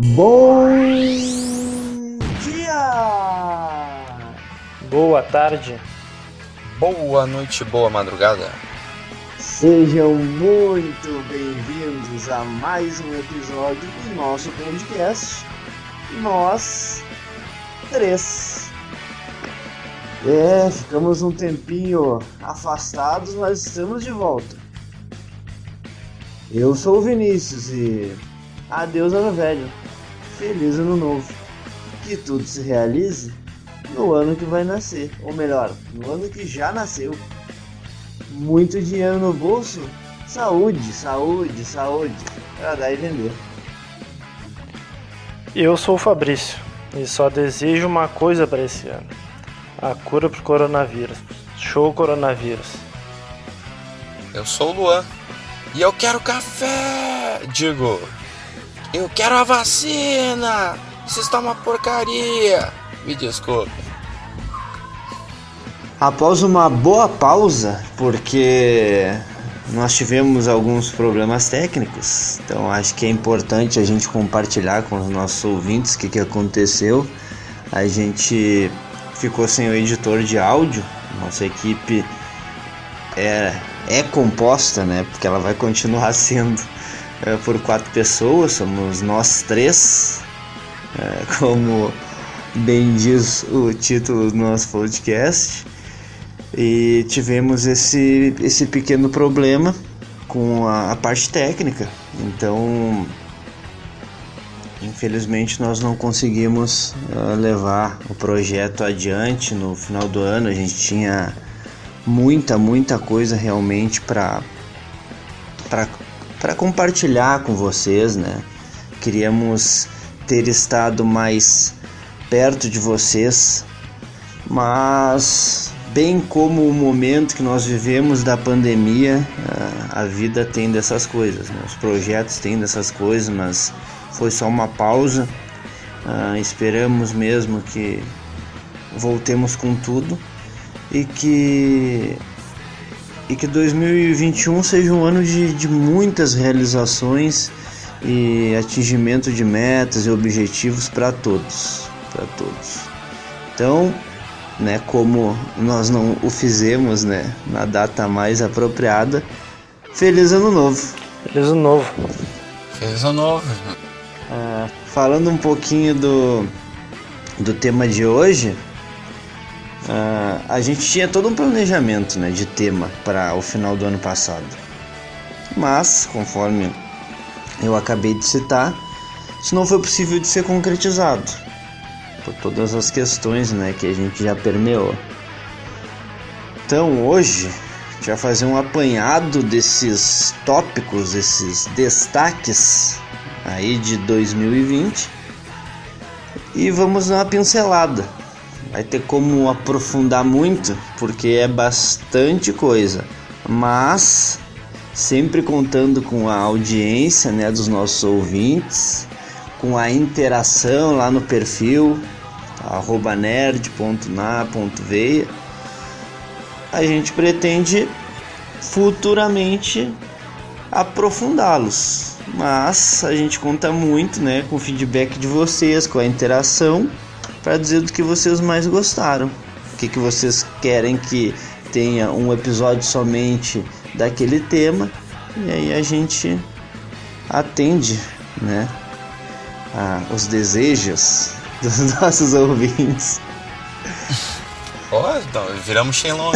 Bom dia! Boa tarde. Boa noite, boa madrugada. Sejam muito bem-vindos a mais um episódio do nosso podcast. Nós três. É, ficamos um tempinho afastados, mas estamos de volta. Eu sou o Vinícius e adeus ano velho. Feliz ano novo. Que tudo se realize no ano que vai nascer, ou melhor, no ano que já nasceu. Muito dinheiro no bolso, saúde, saúde, saúde, para dar e vender. Eu sou o Fabrício e só desejo uma coisa para esse ano: a cura pro coronavírus. Show coronavírus. Eu sou o Luan e eu quero café! Digo, eu quero a vacina! Isso está uma porcaria! Me desculpe. Após uma boa pausa, porque nós tivemos alguns problemas técnicos, então acho que é importante a gente compartilhar com os nossos ouvintes o que, que aconteceu. A gente ficou sem o editor de áudio, nossa equipe é, é composta, né? Porque ela vai continuar sendo é, por quatro pessoas, somos nós três, é, como bem diz o título do nosso podcast. E tivemos esse, esse pequeno problema com a, a parte técnica. Então, infelizmente, nós não conseguimos uh, levar o projeto adiante no final do ano. A gente tinha muita, muita coisa realmente para para compartilhar com vocês, né? Queríamos ter estado mais perto de vocês, mas bem como o momento que nós vivemos da pandemia, a vida tem dessas coisas, né? os projetos têm dessas coisas, mas foi só uma pausa. Uh, esperamos mesmo que voltemos com tudo e que e que 2021 seja um ano de, de muitas realizações e atingimento de metas e objetivos para todos, para todos. Então, né, como nós não o fizemos, né, na data mais apropriada, feliz ano novo. Feliz ano novo. Feliz ano novo. Ah, falando um pouquinho do do tema de hoje, Uh, a gente tinha todo um planejamento né, de tema para o final do ano passado. Mas, conforme eu acabei de citar, isso não foi possível de ser concretizado por todas as questões né, que a gente já permeou. Então, hoje, a gente vai fazer um apanhado desses tópicos, desses destaques aí de 2020 e vamos dar uma pincelada vai ter como aprofundar muito, porque é bastante coisa. Mas sempre contando com a audiência, né, dos nossos ouvintes, com a interação lá no perfil @nerd.na.veia. A gente pretende futuramente aprofundá-los. Mas a gente conta muito, né, com o feedback de vocês, com a interação para dizer do que vocês mais gostaram. O que, que vocês querem que tenha um episódio somente daquele tema. E aí a gente atende né, a, os desejos dos nossos ouvintes. Ó, oh, então, viramos Shenlong.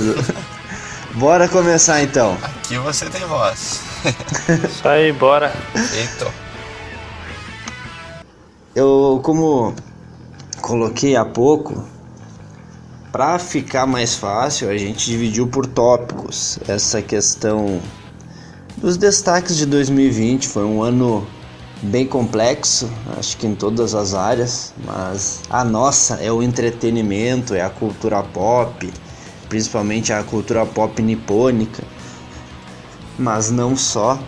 bora começar então. Aqui você tem voz. Isso aí, bora. Eita. Eu, como coloquei há pouco, para ficar mais fácil, a gente dividiu por tópicos essa questão dos destaques de 2020. Foi um ano bem complexo, acho que em todas as áreas, mas a nossa é o entretenimento, é a cultura pop, principalmente a cultura pop nipônica, mas não só.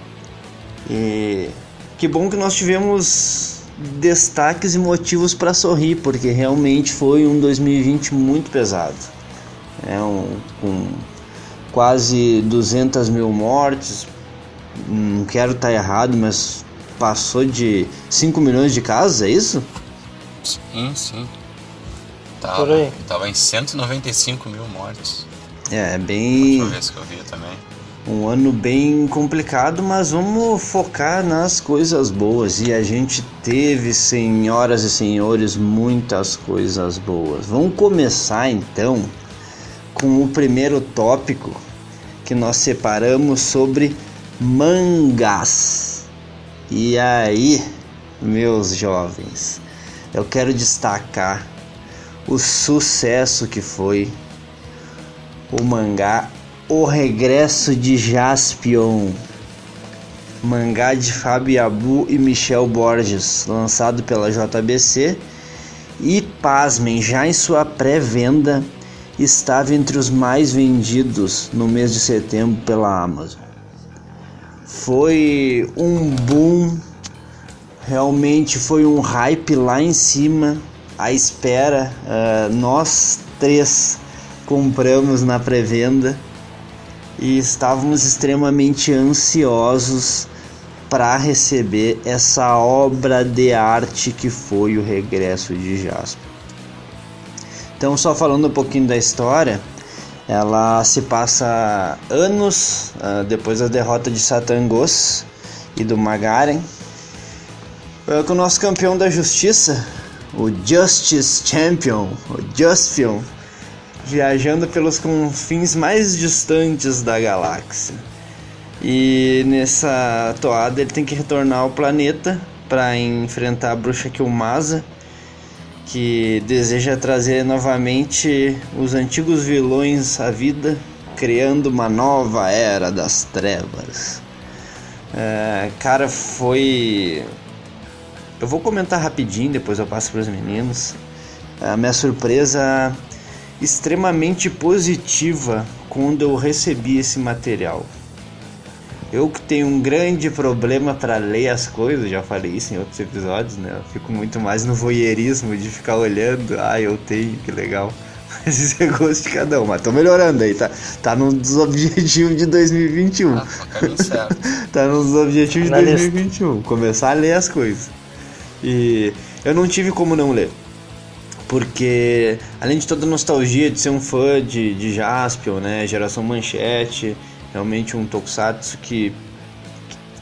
E que bom que nós tivemos destaques e motivos para sorrir, porque realmente foi um 2020 muito pesado. É um, com quase 200 mil mortes, não quero estar tá errado, mas passou de 5 milhões de casos, é isso? Sim, sim. Tava, Por aí. tava em 195 mil mortes. É, é bem. Última vez que eu vi também. Um ano bem complicado, mas vamos focar nas coisas boas. E a gente teve, senhoras e senhores, muitas coisas boas. Vamos começar então com o primeiro tópico que nós separamos sobre mangás. E aí, meus jovens, eu quero destacar o sucesso que foi o mangá O Regresso de Jaspion, mangá de Fábio Abu e Michel Borges, lançado pela JBC e pasmem, já em sua pré-venda estava entre os mais vendidos no mês de setembro pela Amazon. Foi um boom, realmente foi um hype lá em cima, à espera. Uh, nós três compramos na pré-venda e estávamos extremamente ansiosos para receber essa obra de arte que foi o regresso de Jasper. Então, só falando um pouquinho da história, ela se passa anos uh, depois da derrota de Satangos e do Magaren, uh, com o nosso campeão da justiça, o Justice Champion, o Justifion, viajando pelos confins mais distantes da galáxia. E nessa toada ele tem que retornar ao planeta para enfrentar a bruxa Kilmasa, que deseja trazer novamente os antigos vilões à vida, criando uma nova era das trevas. É, cara, foi. Eu vou comentar rapidinho, depois eu passo para os meninos. A minha surpresa extremamente positiva quando eu recebi esse material. Eu que tenho um grande problema para ler as coisas, já falei isso em outros episódios, né? Eu fico muito mais no voyeurismo de ficar olhando, ah, eu tenho, que legal. Mas isso é gosto de cada um, mas tô melhorando aí, tá? Tá nos objetivos de 2021. Ah, tá certo. tá nos objetivos de Na lista. 2021. Começar a ler as coisas. E eu não tive como não ler. Porque, além de toda a nostalgia de ser um fã de, de Jaspion, né? Geração Manchete, realmente um tokusatsu que,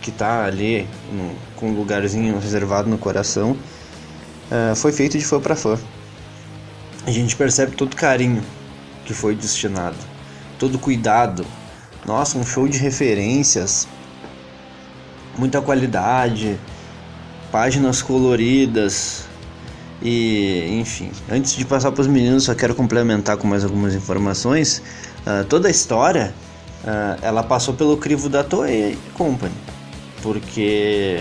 que tá ali no- com um lugarzinho reservado no coração, eh, foi feito de fã para fã. A gente percebe todo o carinho que foi destinado, todo cuidado. Nossa, um show de referências, muita qualidade, páginas coloridas e enfim. Antes de passar para os meninos, só quero complementar com mais algumas informações. Ah, toda a história ah, ela passou pelo crivo da Toei Company, porque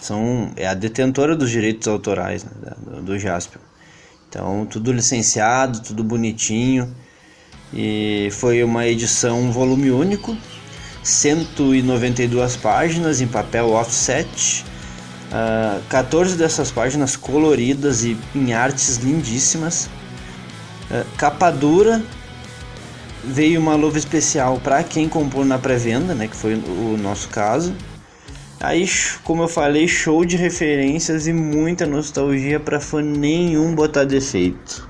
são é a detentora dos direitos autorais né, do, do. Então tudo licenciado, tudo bonitinho e foi uma edição um volume único, 192 páginas em papel offset. Ah, 14 dessas páginas coloridas e em artes lindíssimas. Ah, capa dura. Veio uma luva especial para quem comprou na pré-venda, né, que foi o nosso caso. Aí, como eu falei, show de referências e muita nostalgia para fã nenhum botar defeito.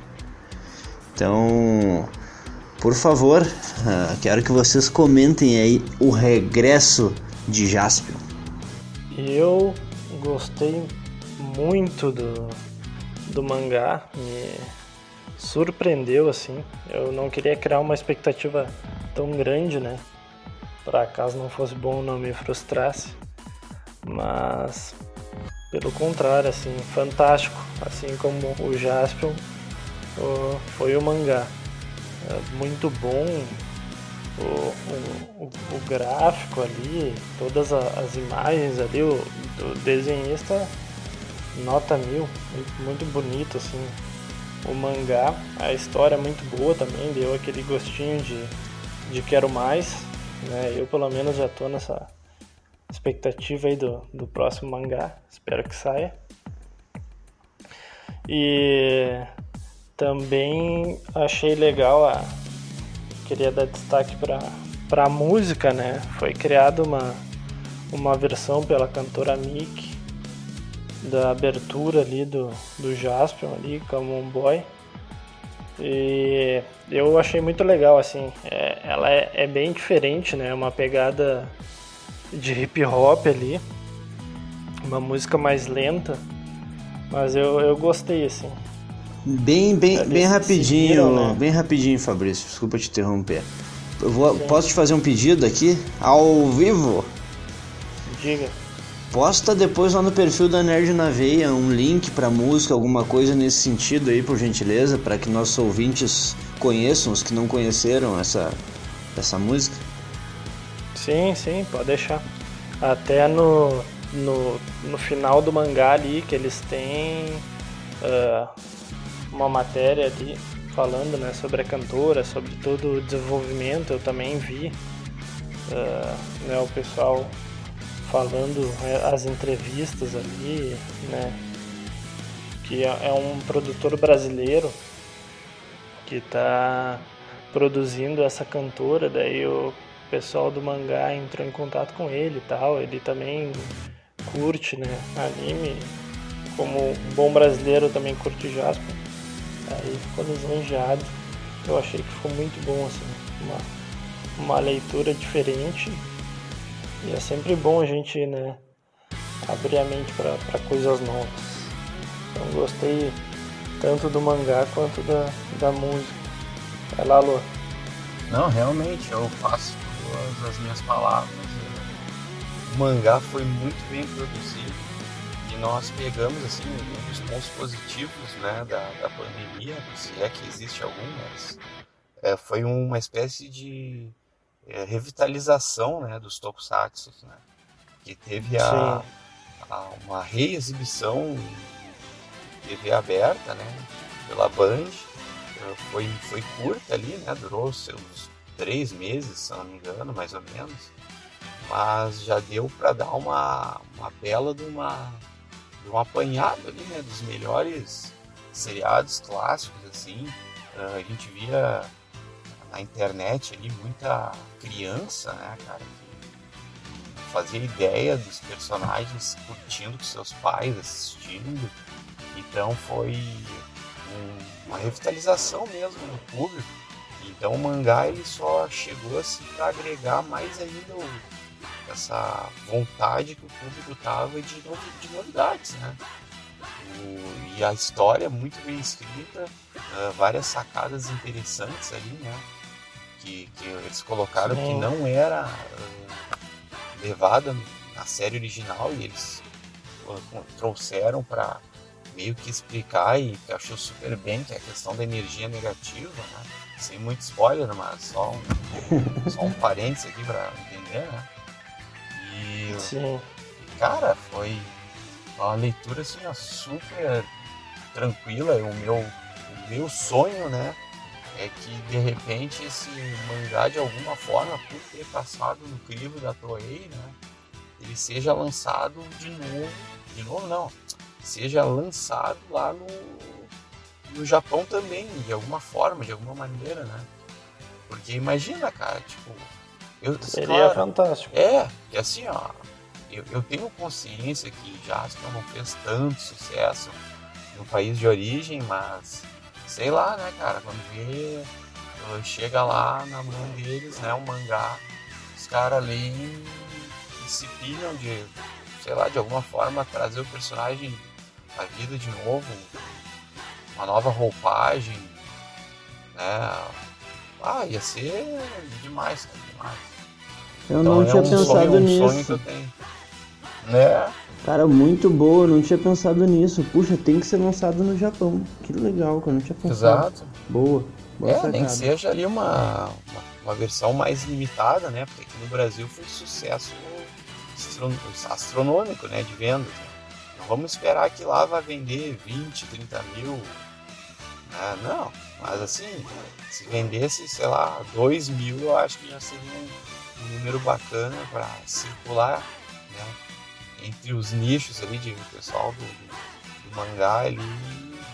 Então, por favor, ah, quero que vocês comentem aí o regresso de Jaspion. Eu gostei muito do, do mangá, me surpreendeu assim. Eu não queria criar uma expectativa tão grande, né? Para caso não fosse bom não me frustrasse. Mas pelo contrário, assim, fantástico, assim como o Jaspion foi o mangá. É muito bom o, o, o, gráfico ali, todas as imagens ali, o, o desenhista nota mil, muito, muito bonito assim. O mangá, a história é muito boa também, deu aquele gostinho de, de quero mais. Né? Eu pelo menos já tô nessa expectativa aí do, do próximo mangá, espero que saia. E também achei legal a, queria dar destaque para para a música, né? Foi criada uma uma versão pela cantora Mick da abertura ali do, do Jaspion ali, Come On Boy. E eu achei muito legal, assim, é, ela é, é, bem diferente, né? Uma pegada de hip hop ali, uma música mais lenta, mas eu, eu gostei, assim. Bem, bem, bem rapidinho, seguiram, né? bem rapidinho, Fabrício, desculpa te interromper. Eu vou, posso te fazer um pedido aqui, ao vivo? Diga. Posta depois lá no perfil da Nerd na Veia um link para música, alguma coisa nesse sentido aí, por gentileza, para que nossos ouvintes conheçam, os que não conheceram essa, essa música. Sim, sim, pode deixar. Até no, no, no final do mangá ali, que eles têm uh, uma matéria ali falando né, sobre a cantora, sobre todo o desenvolvimento, eu também vi uh, né, o pessoal falando é, as entrevistas ali, né? Que é, é um produtor brasileiro que está produzindo essa cantora, daí o pessoal do mangá entrou em contato com ele e tal, ele também curte, né, anime, como bom brasileiro também curte Jasper, aí ficou lisonjeado, eu achei que ficou muito bom, assim, uma, uma leitura diferente e é sempre bom a gente, né, abrir a mente para coisas novas. Então gostei tanto do mangá quanto da, da música. Vai lá, Lô. Não, realmente, eu faço todas as minhas palavras. O mangá foi muito bem produzido e nós pegamos assim um dos pontos positivos né, da, da pandemia, se é que existe algum, mas é, foi uma espécie de é, revitalização né, dos tokusatsu, né? que teve a, a, uma reexibição em TV aberta né, pela Band, foi, foi curta ali, né, durou seus três meses, se não me engano, mais ou menos, mas já deu para dar uma, uma bela de uma, um apanhado ali, né, dos melhores seriados clássicos, assim, é, a gente via na internet ali muita criança, né, cara, que fazia ideia dos personagens curtindo com seus pais, assistindo. Então foi um, uma revitalização mesmo no público. Então o mangá ele só chegou assim para agregar mais ainda o, essa vontade que o público tava de, de novidades, né? O, e a história muito bem escrita, uh, várias sacadas interessantes ali, né? que, que eles colocaram que não era uh, levada na série original e eles uh, trouxeram para meio que explicar e que achou super bem que é a questão da energia negativa, né? Sem muito spoiler, mas só um, só um parênteses aqui para entender, né? E, Sim. cara, foi uma leitura assim, super tranquila. O meu, o meu sonho, né? é que de repente esse mangá de alguma forma, por ter passado no crivo da Toei, né, ele seja lançado de novo, de novo não, seja lançado lá no, no Japão também, de alguma forma, de alguma maneira, né? Porque imagina, cara, tipo, eu, seria claro, fantástico. É, e assim, ó, eu, eu tenho consciência que Jasper não fez tanto sucesso no país de origem, mas sei lá, né, cara, quando vê, chega lá na mão deles, né, um mangá, os caras leem e se pilham de, sei lá, de alguma forma trazer o personagem à vida de novo, uma nova roupagem, né, ah, ia ser demais, cara, demais. Eu então, não é tinha um pensado sonho, nisso. Um sonho que eu tenho. Né? Cara, muito boa, não tinha pensado nisso. Puxa, tem que ser lançado no Japão. Que legal, cara, não tinha pensado. Exato. Boa. boa é, nem que seja ali uma, uma, uma, versão mais limitada, né? Porque aqui no Brasil foi sucesso astronômico, né? De venda. Não vamos esperar que lá vá vender 20, 30 mil. Né? Não, mas assim, se vendesse, sei lá, 2 mil, eu acho que já seria um, um número bacana para circular, né? entre os nichos ali de pessoal do, do, do mangá ali,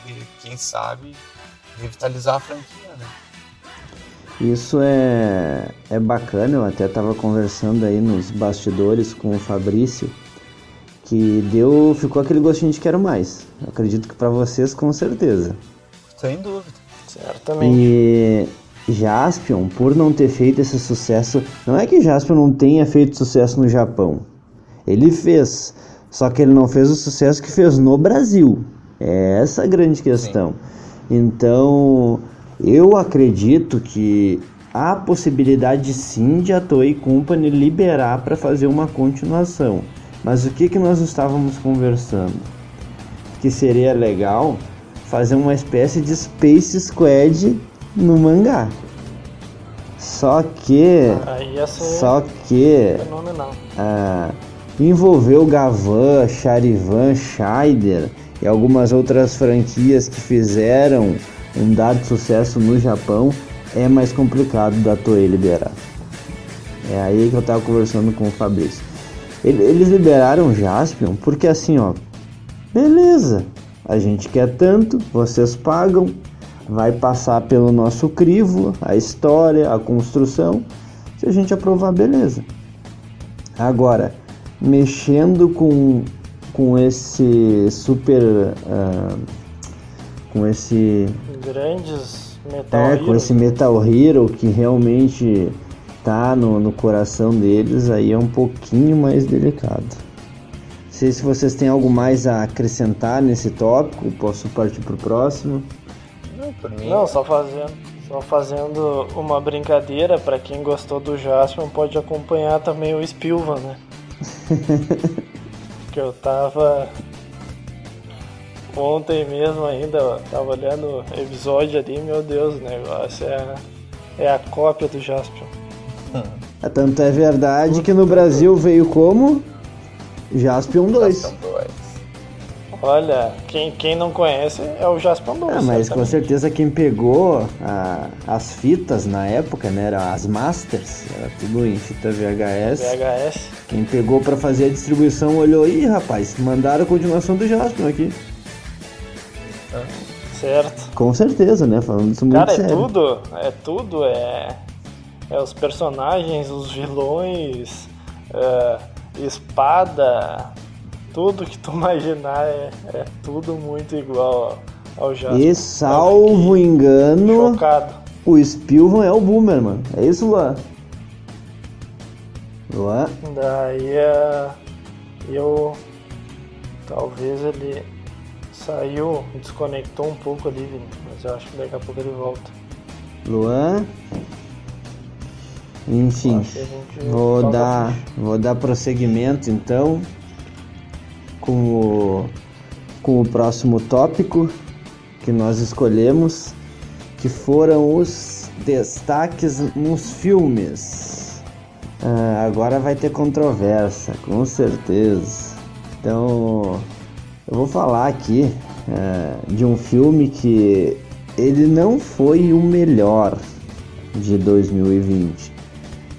e, quem sabe revitalizar a franquia, né? Isso é, é bacana, eu até estava conversando aí nos bastidores com o Fabrício, que deu, ficou aquele gostinho de quero mais. Eu acredito que para vocês com certeza. Sem dúvida. Certamente. E Jaspion, por não ter feito esse sucesso, não é que Jaspion não tenha feito sucesso no Japão. Ele fez, só que ele não fez o sucesso que fez no Brasil. É essa a grande questão. Sim. Então, eu acredito que há possibilidade sim de a Toei Company liberar para fazer uma continuação. Mas o que, que nós estávamos conversando? Que seria legal fazer uma espécie de Space Squad no mangá. Só que. Só que. Ah, envolveu Gavan, Charivan, Scheider e algumas outras franquias que fizeram um dado sucesso no Japão, é mais complicado da Toei liberar. É aí que eu tava conversando com o Fabrício. Eles liberaram Jaspion porque assim, ó, beleza, a gente quer tanto, vocês pagam, vai passar pelo nosso crivo, a história, a construção. Se a gente aprovar, beleza. Agora, mexendo com, com esse super. Uh, com esse. Grandes Metal É, Hero. com esse Metal Hero que realmente tá no, no coração deles, aí é um pouquinho mais delicado. Não sei se vocês têm algo mais a acrescentar nesse tópico, posso partir pro próximo. Não, por mim. Não, só fazendo, só fazendo uma brincadeira, para quem gostou do Jaspion pode acompanhar também o Spilvan, né? que eu tava ontem mesmo ainda, tava olhando o episódio ali, meu Deus, o negócio é, é a cópia do Jaspion. É, Tanto é verdade que no Brasil veio como Jaspion 2. São dois. Olha, quem, quem não conhece é o Jaspion 2. Ah, mas com certeza quem pegou a- as fitas na época, né, eram as Masters, era tudo em fita VHS. VHS. Quem pegou pra fazer a distribuição olhou, ih rapaz, mandaram a continuação do Jaspion aqui. Certo. Com certeza, né, falando isso muito Cara, é sério. tudo, é tudo, é, é os personagens, os vilões, é, espada, tudo que tu imaginar é, é tudo muito igual ao, ao Jasper. E salvo engano, Chocado. o Spilvan é o Boomer, mano. É isso, Luan? Luan? Daí é, eu talvez ele saiu, desconectou um pouco ali, mas eu acho que daqui a pouco ele volta. Luan? Enfim, vou dar, vou dar prosseguimento então com o, com o próximo tópico que nós escolhemos, que foram os destaques nos filmes. Ah, agora vai ter controvérsia, com certeza. Então, eu vou falar aqui ah, de um filme que ele não foi o melhor de 2020.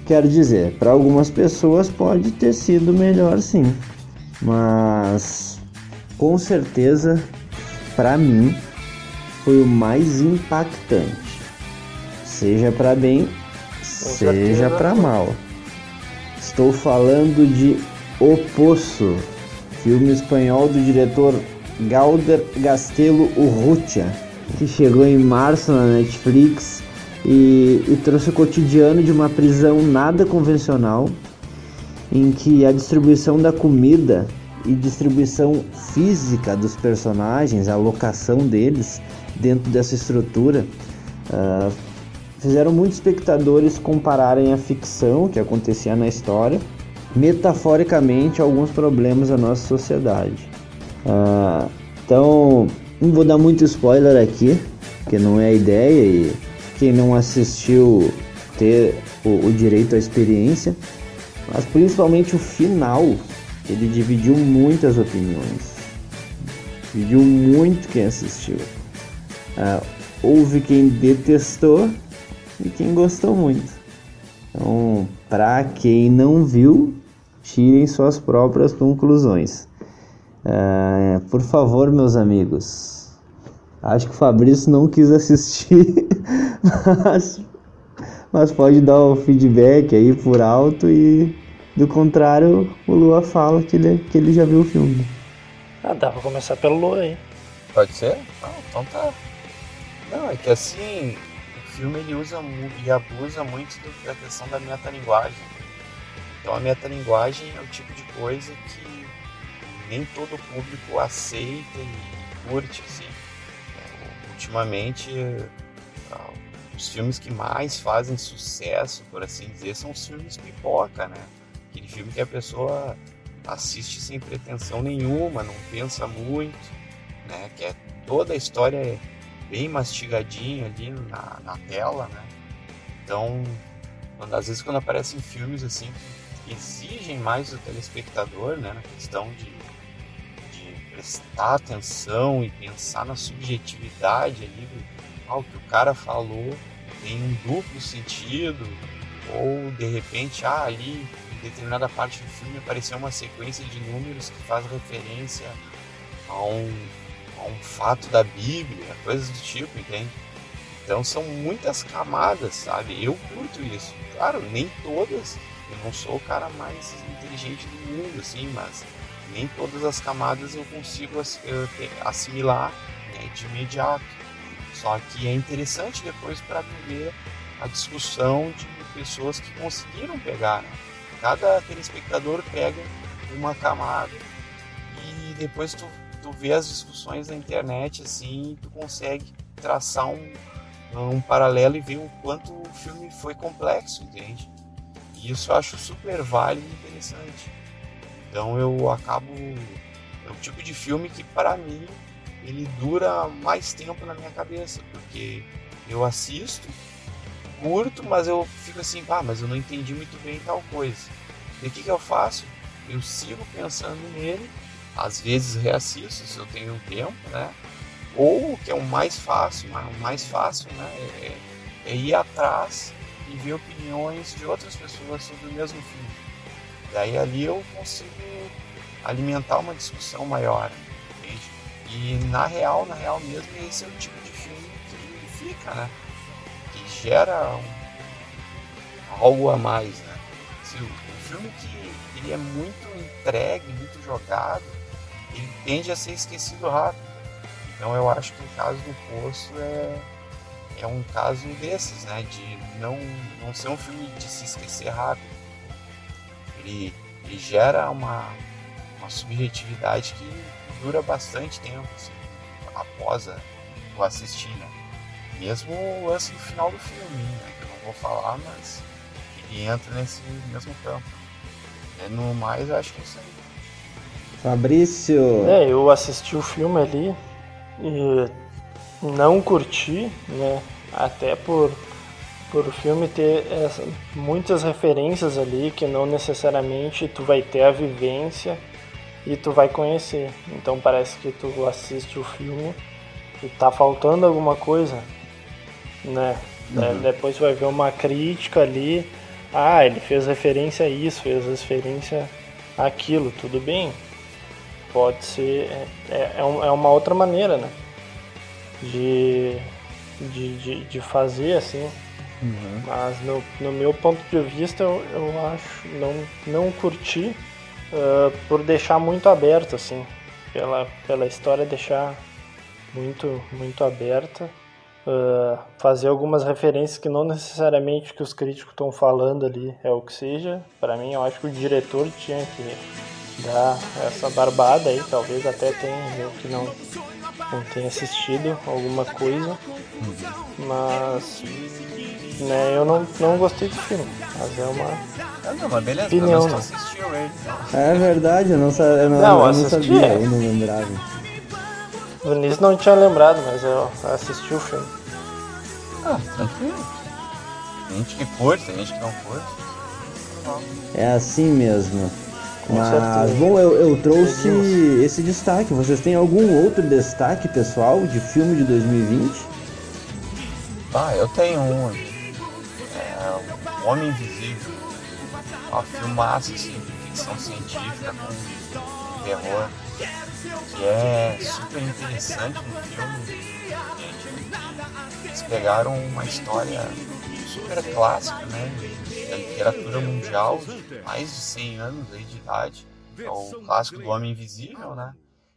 Quero dizer, para algumas pessoas pode ter sido melhor sim, mas com certeza para mim foi o mais impactante. Seja para bem, seja para mal. Estou falando de O Poço, filme espanhol do diretor Galder Gastelo Urrutia, que chegou em março na Netflix e, e trouxe o cotidiano de uma prisão nada convencional, em que a distribuição da comida e distribuição física dos personagens, a locação deles dentro dessa estrutura, ah, fizeram muitos espectadores compararem a ficção que acontecia na história, metaforicamente, alguns problemas da nossa sociedade. Ah, então, não vou dar muito spoiler aqui, porque não é a ideia e quem não assistiu ter o, o direito à experiência, mas principalmente o final, ele dividiu muitas opiniões, dividiu muito quem assistiu. Ah, houve quem detestou e quem gostou muito. Então, para quem não viu, tirem suas próprias conclusões. Ah, por favor, meus amigos. Acho que o Fabrício não quis assistir, mas mas pode dar o feedback aí por alto e do contrário o Lua fala que ele, que ele já viu o filme. Ah, dá pra começar pelo Lua aí. Pode ser? Não, então tá. Não, é que assim, o filme ele usa e abusa muito da questão da metalinguagem. Então a metalinguagem é o tipo de coisa que nem todo público aceita e curte, assim. Ultimamente, os filmes que mais fazem sucesso, por assim dizer, são os filmes pipoca, né? Aquele filme que a pessoa assiste sem pretensão nenhuma, não pensa muito, né? Que é toda a história é bem mastigadinha ali na, na tela, né? Então, quando, às vezes quando aparecem filmes assim que exigem mais do telespectador, né? Na questão de, de prestar atenção e pensar na subjetividade ali ah, que o cara falou tem um duplo sentido, ou de repente, ah, ali determinada parte do filme apareceu uma sequência de números que faz referência a um, a um fato da Bíblia, coisas do tipo, entende? Então são muitas camadas, sabe? Eu curto isso. Claro, nem todas. Eu não sou o cara mais inteligente do mundo, assim, mas nem todas as camadas eu consigo assimilar né, de imediato. Só que é interessante depois para ver a discussão de pessoas que conseguiram pegar. Né? Cada telespectador pega uma camada e depois tu, tu vê as discussões na internet assim, tu consegue traçar um, um paralelo e ver o quanto o filme foi complexo, entende? E isso eu acho super válido e interessante. Então eu acabo. É o tipo de filme que para mim ele dura mais tempo na minha cabeça, porque eu assisto, curto, mas eu fico assim, ah, mas eu não entendi muito bem tal coisa. E o que, que eu faço? Eu sigo pensando nele, às vezes reassisto se eu tenho tempo, né? Ou o que é o mais fácil, o mais fácil, né? É, é ir atrás e ver opiniões de outras pessoas sobre o mesmo filme. Daí ali eu consigo alimentar uma discussão maior. E na real, na real mesmo, esse é o tipo de filme que fica, né? Que gera um, algo a mais, né? Se o, o filme que ele é muito entregue, muito jogado, ele tende a ser esquecido rápido. Então eu acho que o caso do Poço é, é um caso desses, né? De não, não ser um filme de se esquecer rápido. Ele, ele gera uma, uma subjetividade que dura bastante tempo assim, após a, o assistir, né? Mesmo o lance no final do filme, né? Que eu não vou falar, mas ele entra nesse mesmo campo. E no mais, eu acho que é isso aí. Fabrício! É, eu assisti o filme ali e não curti, né? Até por, por o filme ter essa, muitas referências ali que não necessariamente tu vai ter a vivência e tu vai conhecer. Então parece que tu assiste o filme e tá faltando alguma coisa, né? Uhum. Depois tu vai ver uma crítica ali. Ah, ele fez referência a isso, fez referência àquilo, tudo bem. Pode ser. É, é, é, é uma outra maneira, né? De, de, de, de fazer assim. Uhum. Mas no, no meu ponto de vista eu, eu acho não, não curti uh, por deixar muito aberto, assim, pela, pela história deixar muito, muito aberta. Uh, fazer algumas referências que não necessariamente que os críticos estão falando ali é o que seja. Para mim, eu acho que o diretor tinha que dar essa barbada aí, talvez até tenha eu que não, não tenha assistido alguma coisa, mas né, eu não, não gostei do filme, mas é uma ah, não, mas beleza, opinião. Né? assistiu ele. É verdade, eu não, eu não, não, eu não sabia, eu não lembrava. O Vinícius não tinha lembrado, mas eu assisti o filme. Ah, tranquilo. Tem gente que curte, tem gente que não curte. É assim mesmo. Com Mas, certeza. bom, eu, eu trouxe esse destaque. Vocês têm algum outro destaque, pessoal, de filme de 2020? Ah, eu tenho um. Homem Invisível uma filmaça assim, de ficção científica com terror, que é super interessante no filme. Eles pegaram uma história super clássico, né? Da literatura mundial, mais de 100 anos aí de idade. É o clássico do Homem Invisível, né?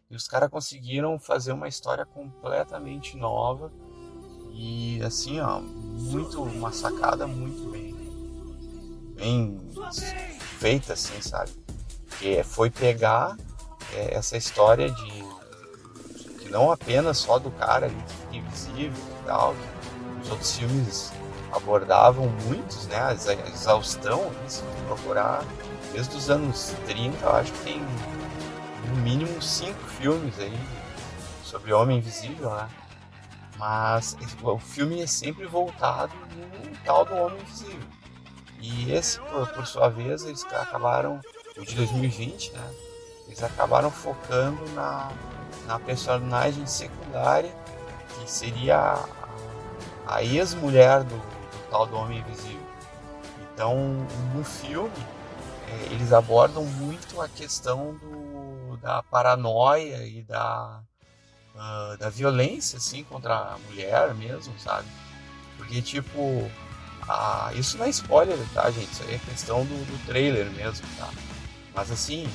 E os caras conseguiram fazer uma história completamente nova e assim, ó, muito uma sacada muito bem bem feita assim, sabe? Que foi pegar é, essa história de que não apenas só do cara ali que invisível e tal, que os outros filmes abordavam muitos, né? A exaustão, se procurar desde os anos 30, eu acho que tem no mínimo cinco filmes aí sobre Homem Invisível, né? Mas o filme é sempre voltado no tal do Homem Invisível. E esse, por, por sua vez, eles acabaram, o de 2020, né? Eles acabaram focando na, na personagem secundária, que seria a, a ex-mulher do, do tal do Homem Invisível. Então, no filme, é, eles abordam muito a questão do, da paranoia e da, uh, da violência, assim, contra a mulher mesmo, sabe? Porque, tipo, a, isso não é spoiler, tá, gente? Isso aí é questão do, do trailer mesmo, tá? Mas, assim,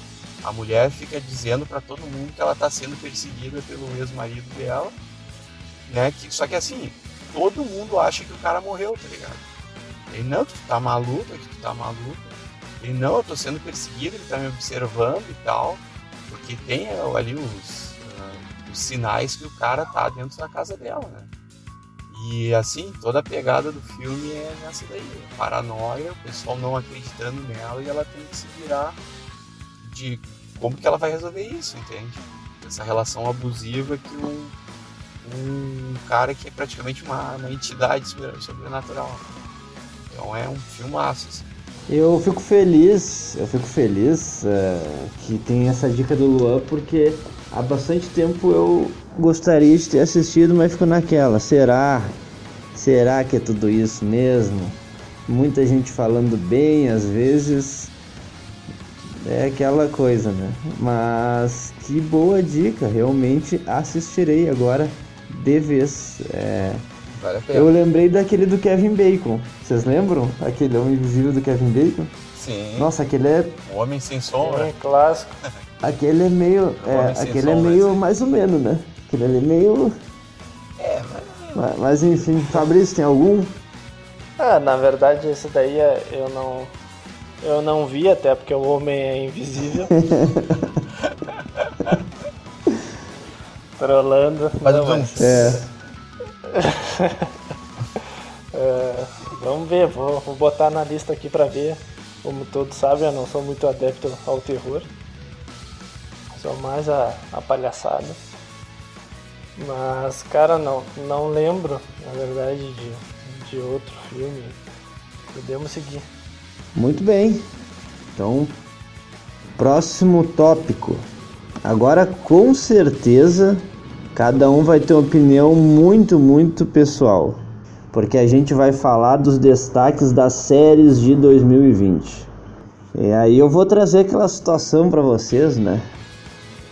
a mulher fica dizendo para todo mundo que ela tá sendo perseguida pelo ex-marido dela, né? Que, só que, assim, todo mundo acha que o cara morreu, tá ligado? E não, tu tá maluco, que tu tá maluco. E não, eu tô sendo perseguido, ele tá me observando e tal. Porque tem ali os, os sinais que o cara tá dentro da casa dela, né? E assim, toda a pegada do filme é nessa daí, paranoia, o pessoal não acreditando nela e ela tem que se virar de como que ela vai resolver isso, entende? Essa relação abusiva que um, um cara que é praticamente uma, uma entidade sobrenatural. Então é um filmaço. Assim. Eu fico feliz, eu fico feliz é, que tem essa dica do Luan porque há bastante tempo eu gostaria de ter assistido, mas ficou naquela. Será? Será que é tudo isso mesmo? Muita gente falando bem, às vezes é aquela coisa, né? Mas que boa dica, realmente assistirei agora de vez. É... Vale eu lembrei daquele do Kevin Bacon. Vocês lembram? Aquele Homem Invisível do Kevin Bacon? Sim. Nossa, aquele é. O Homem Sem Sombra. É clássico. Aquele é meio. É, aquele é meio mais ou menos, né? Aquele ali é meio. É, mas... mas. enfim, Fabrício, tem algum? Ah, na verdade esse daí é, eu não. Eu não vi até porque o homem é invisível. Trolando. Mas não, mas... É. é. Vamos ver, vou, vou botar na lista aqui pra ver. Como todos sabem, eu não sou muito adepto ao terror. Só mais a, a palhaçada. Mas, cara, não, não lembro, na verdade, de, de outro filme. Podemos seguir. Muito bem. Então, próximo tópico. Agora, com certeza, cada um vai ter uma opinião muito, muito pessoal. Porque a gente vai falar dos destaques das séries de 2020. E aí eu vou trazer aquela situação para vocês, né?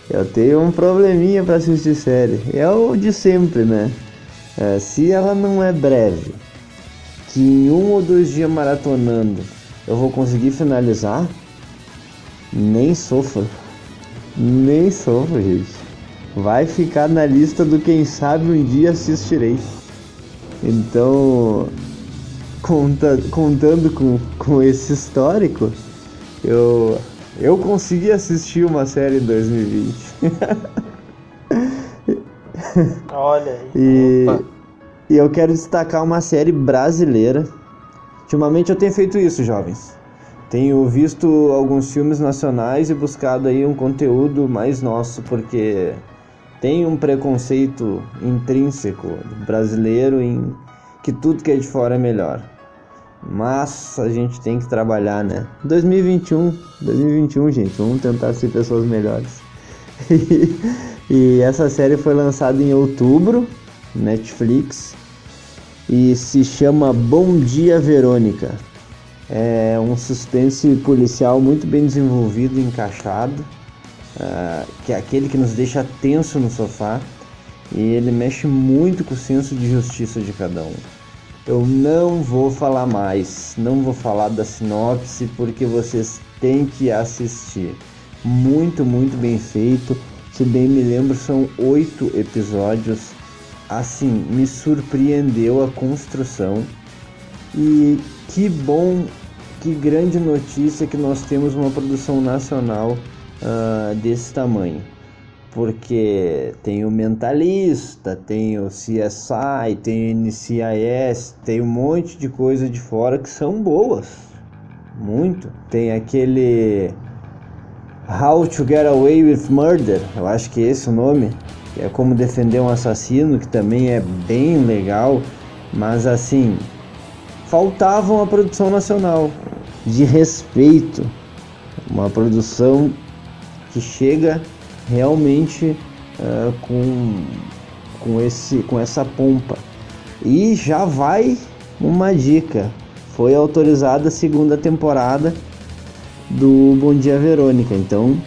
Eu tenho um probleminha para assistir série. É o de sempre, né? É, se ela não é breve, que em um ou dois dias maratonando eu vou conseguir finalizar, nem sofro. Nem sofro, gente. Vai ficar na lista do quem sabe um dia assistirei. Então, conta, contando com, com esse histórico, eu eu consegui assistir uma série em 2020. Olha aí. E, e eu quero destacar uma série brasileira. Ultimamente eu tenho feito isso, jovens. Tenho visto alguns filmes nacionais e buscado aí um conteúdo mais nosso, porque tem um preconceito intrínseco brasileiro em que tudo que é de fora é melhor. Mas a gente tem que trabalhar, né? 2021, 2021, gente, vamos tentar ser pessoas melhores. e essa série foi lançada em outubro, Netflix, e se chama Bom Dia Verônica. É um suspense policial muito bem desenvolvido e encaixado, uh, que é aquele que nos deixa tenso no sofá, e ele mexe muito com o senso de justiça de cada um. Eu não vou falar mais, não vou falar da sinopse porque vocês têm que assistir. Muito, muito bem feito. Se bem me lembro, são oito episódios. Assim, me surpreendeu a construção. E que bom, que grande notícia que nós temos uma produção nacional uh, desse tamanho porque tem o Mentalista, tem o CSI, tem o NCIS, tem um monte de coisa de fora que são boas, muito. Tem aquele How to Get Away with Murder, eu acho que é esse o nome, é como defender um assassino, que também é bem legal, mas assim, faltava uma produção nacional. De respeito, uma produção que chega realmente uh, com, com, esse, com essa pompa. E já vai uma dica: foi autorizada a segunda temporada do Bom Dia Verônica. Então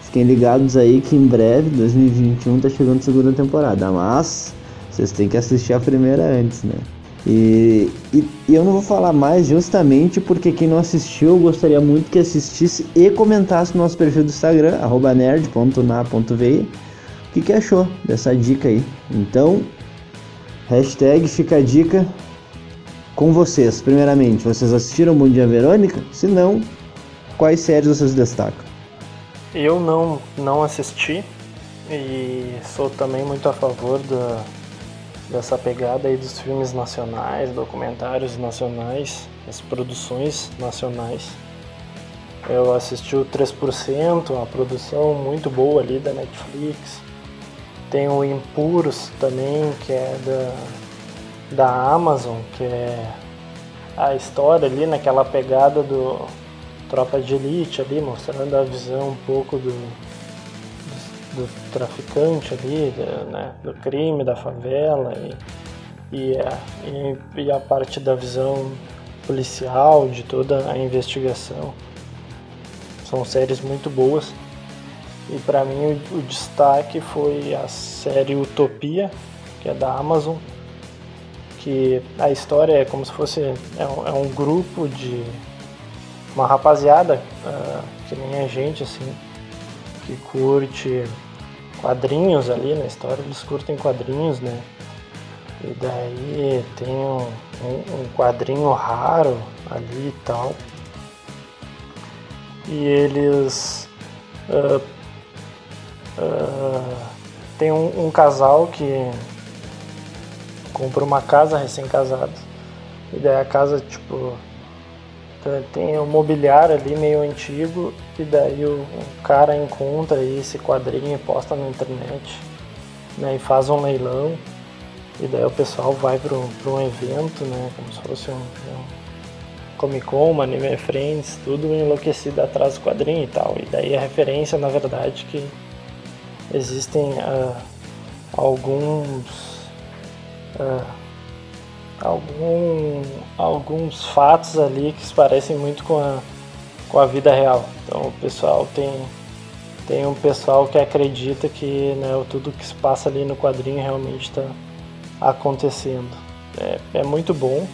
fiquem ligados aí que em breve, 2021, tá chegando a segunda temporada. Mas vocês têm que assistir a primeira antes, né? E, e, e, eu não vou falar mais justamente porque quem não assistiu gostaria muito que assistisse e comentasse no nosso perfil do Instagram, nerd.na.vi, o que, que achou dessa dica aí. Então, hashtag fica a dica com vocês. Primeiramente, vocês assistiram Bom Dia Verônica? Se não, quais séries vocês destacam? Eu não, não assisti e sou também muito a favor da dessa pegada aí dos filmes nacionais, documentários nacionais, as produções nacionais. Eu assisti o 3%, uma produção muito boa ali da Netflix. Tem o Impuros também, que é da, da Amazon, que é a história ali naquela pegada do Tropa de Elite ali, mostrando a visão um pouco do, do traficante ali, né, do crime, da favela e, e, a, e, e a parte da visão policial, de toda a investigação. São séries muito boas. E para mim o, o, destaque foi a série Utopia, que é da Amazon, que a história é como se fosse é um, é um grupo de uma rapaziada uh, que nem a gente assim que curte quadrinhos ali na história, eles curtem quadrinhos, né? E daí tem um, um, um quadrinho raro ali e tal. E eles. Uh, uh, tem um, um, casal que compra uma casa recém-casados. E daí a casa, tipo, tem um mobiliário ali meio antigo e daí o, o cara encontra esse quadrinho e posta na internet né, e faz um leilão e daí o pessoal vai para um evento, né, como se fosse um, um Comic Con, uma Anime Friends, tudo enlouquecido atrás do quadrinho e tal. E daí a referência, na verdade, que existem uh, alguns uh, algum, alguns fatos ali que se parecem muito com a, com a vida real. Então o pessoal tem, tem um pessoal que acredita que né, tudo que se passa ali no quadrinho realmente está acontecendo. É, é, muito bom,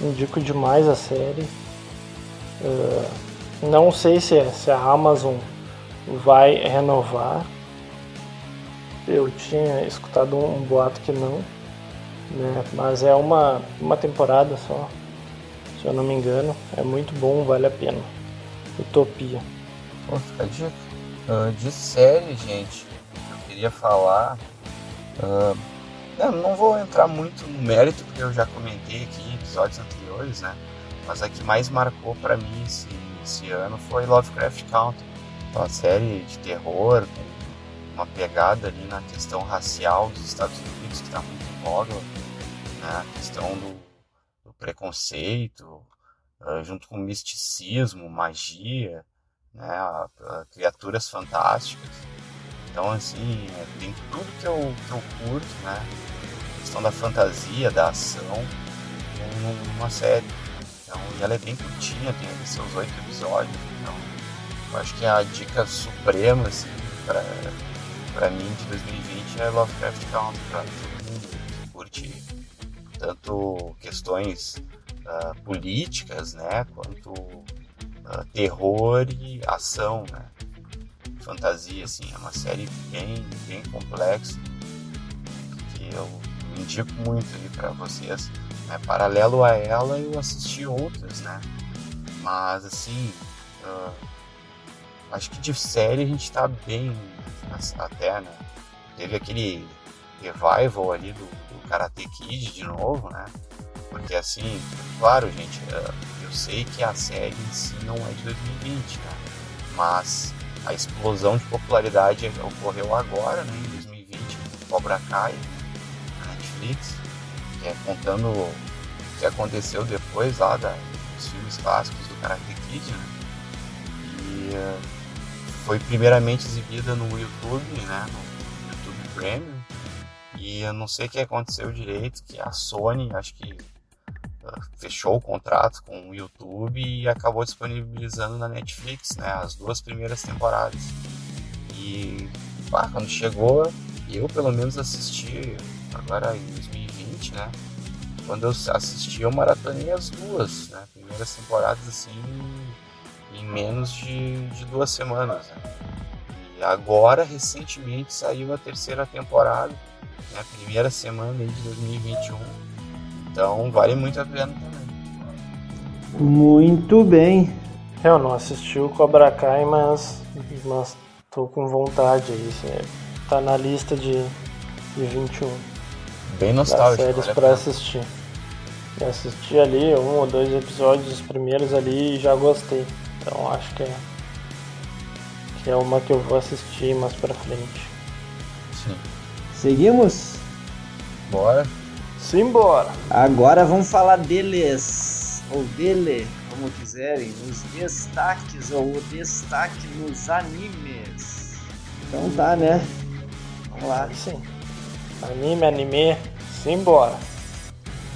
indico demais a série. Uh, não sei se, se a Amazon vai renovar. Eu tinha escutado um, um boato que não né? Mas é uma, uma temporada só, se eu não me engano. É muito bom, vale a pena. Utopia. Pô, fica de, uh, de série, gente. Eu queria falar. Uh, não vou entrar muito no mérito, porque eu já comentei aqui em episódios anteriores, né? Mas a que mais marcou para mim esse, esse, ano foi Lovecraft Country. Uma série de terror, com uma pegada ali na questão racial dos Estados Unidos, que está muito voga né? a questão do, do preconceito, uh, junto com misticismo, magia, né? A, a criaturas fantásticas. Então, assim, é, tem tudo que eu, que eu curto, né? A questão da fantasia, da ação, numa série. Então, e ela é bem curtinha, tem seus oito episódios. Então, eu acho que a dica suprema, assim, pra, mim de 2020 é Lovecraft Country, pra todo mundo que curte tanto questões uh, políticas, né, quanto uh, terror e ação, né, fantasia, assim, é uma série bem, bem complexa que eu indico muito aí para vocês. Né? Paralelo a ela, eu assisti outras, né, mas assim, uh, acho que de série a gente tá bem até, né, teve aquele revival ali do Karate Kid de novo, né? Porque assim, claro, gente, é, eu sei que a série em si não é de 2020, né? Mas a explosão de popularidade ocorreu agora, né? Em 2020, Cobra Kai, na Netflix, que é contando o que aconteceu depois lá da, dos filmes clássicos do Karate Kid, né? E uh, foi primeiramente exibida no YouTube, né? No YouTube Premium e eu não sei o que aconteceu direito, que a Sony, acho que uh, fechou o contrato com o YouTube e acabou disponibilizando na Netflix, né, as duas primeiras temporadas. E pá, quando chegou, eu pelo menos assisti agora em 2020, né? Quando eu assisti, eu maratonei as duas, né? Primeiras temporadas assim em menos de, de duas semanas. Né? E agora, recentemente, saiu a terceira temporada né? Primeira semana de 2021. Então vale muito a pena também. Muito bem. Eu não assisti o Cobra Kai, mas, mas tô com vontade aí. É, tá na lista de, de 21. Bem nostálgico. séries para assistir. Eu assisti ali um ou dois episódios, os primeiros ali e já gostei. Então acho que é, que é uma que eu vou assistir mais pra frente. Sim. Seguimos? Bora. Simbora. Agora vamos falar deles, ou dele, como quiserem, os destaques ou o destaque nos animes. Então tá, né? Vamos lá. Sim. Anime, anime, simbora.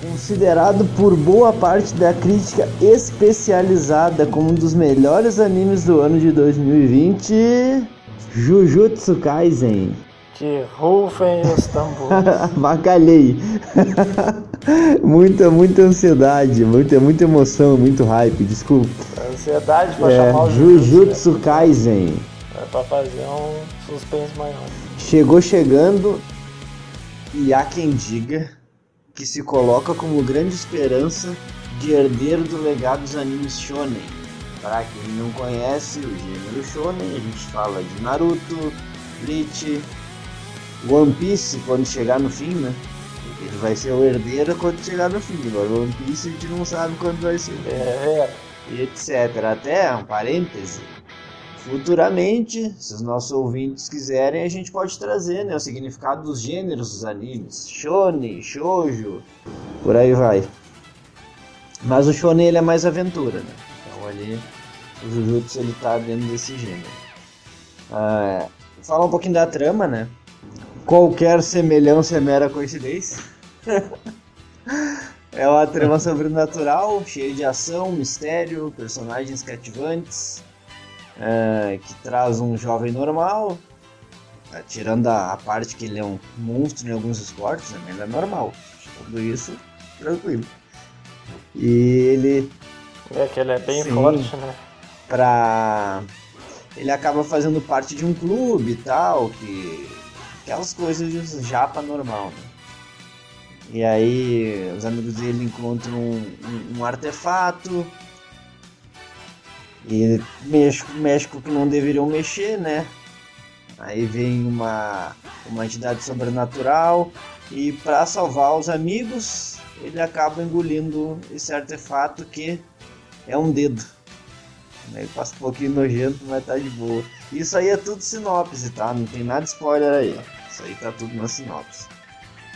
Considerado por boa parte da crítica especializada como um dos melhores animes do ano de 2020, Jujutsu Kaisen. Que rufem os tambores. Bacalhei. muita, muita ansiedade, muita, muita emoção, muito hype, desculpa. Ansiedade pra é, chamar o Jujutsu Kaisen. É pra fazer um suspense maior. Chegou chegando e há quem diga que se coloca como grande esperança de herdeiro do legado dos animes shonen. Para quem não conhece o gênero shonen, a gente fala de Naruto, Bleach, One Piece, quando chegar no fim, né? Ele vai ser o herdeiro quando chegar no fim. Agora, One Piece a gente não sabe quando vai ser. É, e etc. Até um parêntese. Futuramente, se os nossos ouvintes quiserem, a gente pode trazer né, o significado dos gêneros dos animes. Shonen, Shoujo, por aí vai. Mas o Shonen ele é mais aventura, né? Então ali o Jujutsu ele tá dentro desse gênero. Ah, falar um pouquinho da trama, né? Qualquer semelhança é mera coincidência. é uma trama sobrenatural, cheia de ação, mistério, personagens cativantes, é, que traz um jovem normal, tirando a, a, parte que ele é um monstro em alguns esportes, né, ele é normal. Tudo isso, tranquilo. E ele. É que ele é bem sim, forte, né? Pra. Ele acaba fazendo parte de um clube e tal, que aquelas coisas de japa normal, né? E aí os amigos dele encontram um, um, um artefato e mexe, com o que não deveriam mexer, né? Aí vem uma, uma entidade sobrenatural e para salvar os amigos ele acaba engolindo esse artefato que é um dedo. Ele passa um pouquinho nojento, mas tá de boa. Isso aí é tudo sinopse, tá? Não tem nada de spoiler aí. Isso aí tá tudo na sinopse.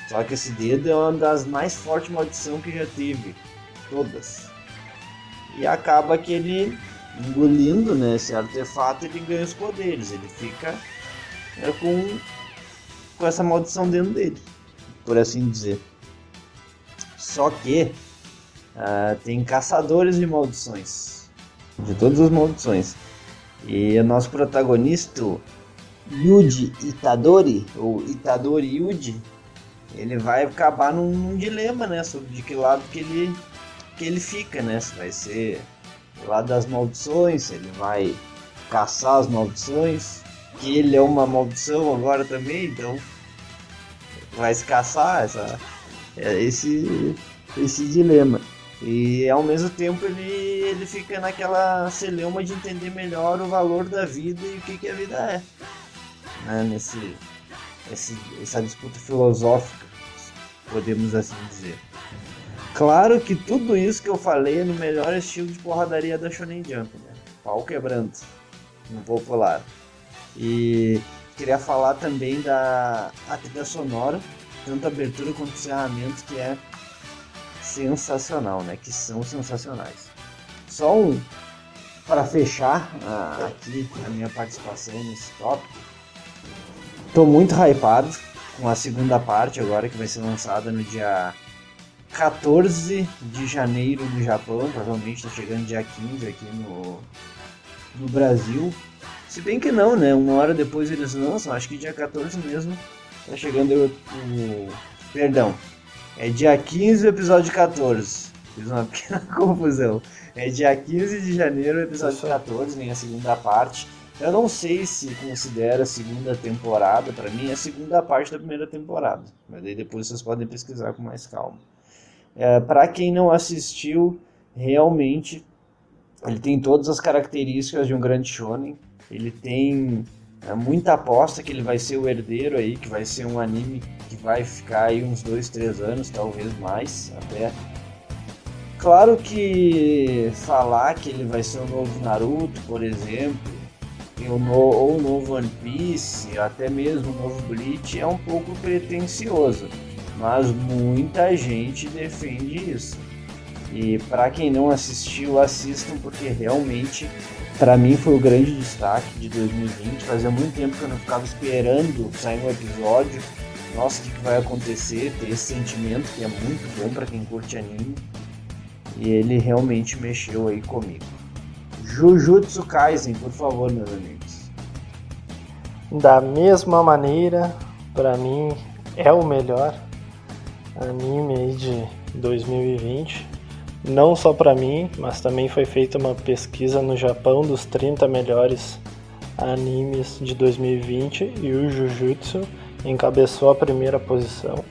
Só que esse dedo é uma das mais fortes maldições que já teve. Todas. E acaba que ele, engolindo né, esse artefato, ele ganha os poderes. Ele fica é, com, com essa maldição dentro dele. Por assim dizer. Só que uh, tem caçadores de maldições. De todas as maldições. E o nosso protagonista, Yuji Itadori, ou Itadori Yuji, ele vai acabar num, num, dilema, né? Sobre de que lado que ele, que ele fica, né? Se vai ser do lado das maldições, ele vai caçar as maldições, que ele é uma maldição agora também, então vai se caçar essa, é esse, esse dilema. E ao mesmo tempo ele, ele fica naquela celeuma de entender melhor o valor da vida e o que, que a vida é. Né? Nesse, esse, essa disputa filosófica, podemos assim dizer. Claro que tudo isso que eu falei é no melhor estilo de porradaria da Shonen Jump, né? Pau quebrando, no popular. E queria falar também da trilha sonora, tanto abertura quanto encerramento, que é sensacional, né? Que são sensacionais. Só um para fechar uh, aqui a minha participação nesse tópico. Tô muito hypado com a segunda parte agora que vai ser lançada no dia 14 de janeiro no Japão, provavelmente está chegando dia 15 aqui no, no Brasil. Se bem que não, né? Uma hora depois eles lançam, acho que dia 14 mesmo tá chegando o. o perdão, é dia 15 o episódio 14. Fiz uma pequena confusão. É dia 15 de janeiro episódio 14, vem a segunda parte. Eu não sei se considera a segunda temporada, para mim é a segunda parte da primeira temporada. Mas aí depois vocês podem pesquisar com mais calma. É, para quem não assistiu, realmente ele tem todas as características de um grande shonen. Ele tem é, muita aposta que ele vai ser o herdeiro aí, que vai ser um anime que vai ficar aí uns dois, três anos, talvez mais até. Claro que falar que ele vai ser o novo Naruto, por exemplo, ou o novo One Piece, até mesmo o novo Bleach, é um pouco pretensioso, mas muita gente defende isso. E para quem não assistiu, assistam porque realmente para mim foi o grande destaque de 2020. Fazia muito tempo que eu não ficava esperando sair um episódio. Nossa, o que, que vai acontecer? Ter esse sentimento que é muito bom para quem curte anime. E ele realmente mexeu aí comigo. Jujutsu Kaisen, por favor, meus amigos. Da mesma maneira, para mim é o melhor anime de 2020 não só para mim, mas também foi feita uma pesquisa no Japão dos 30 melhores animes de 2020 e o Jujutsu encabeçou a primeira posição.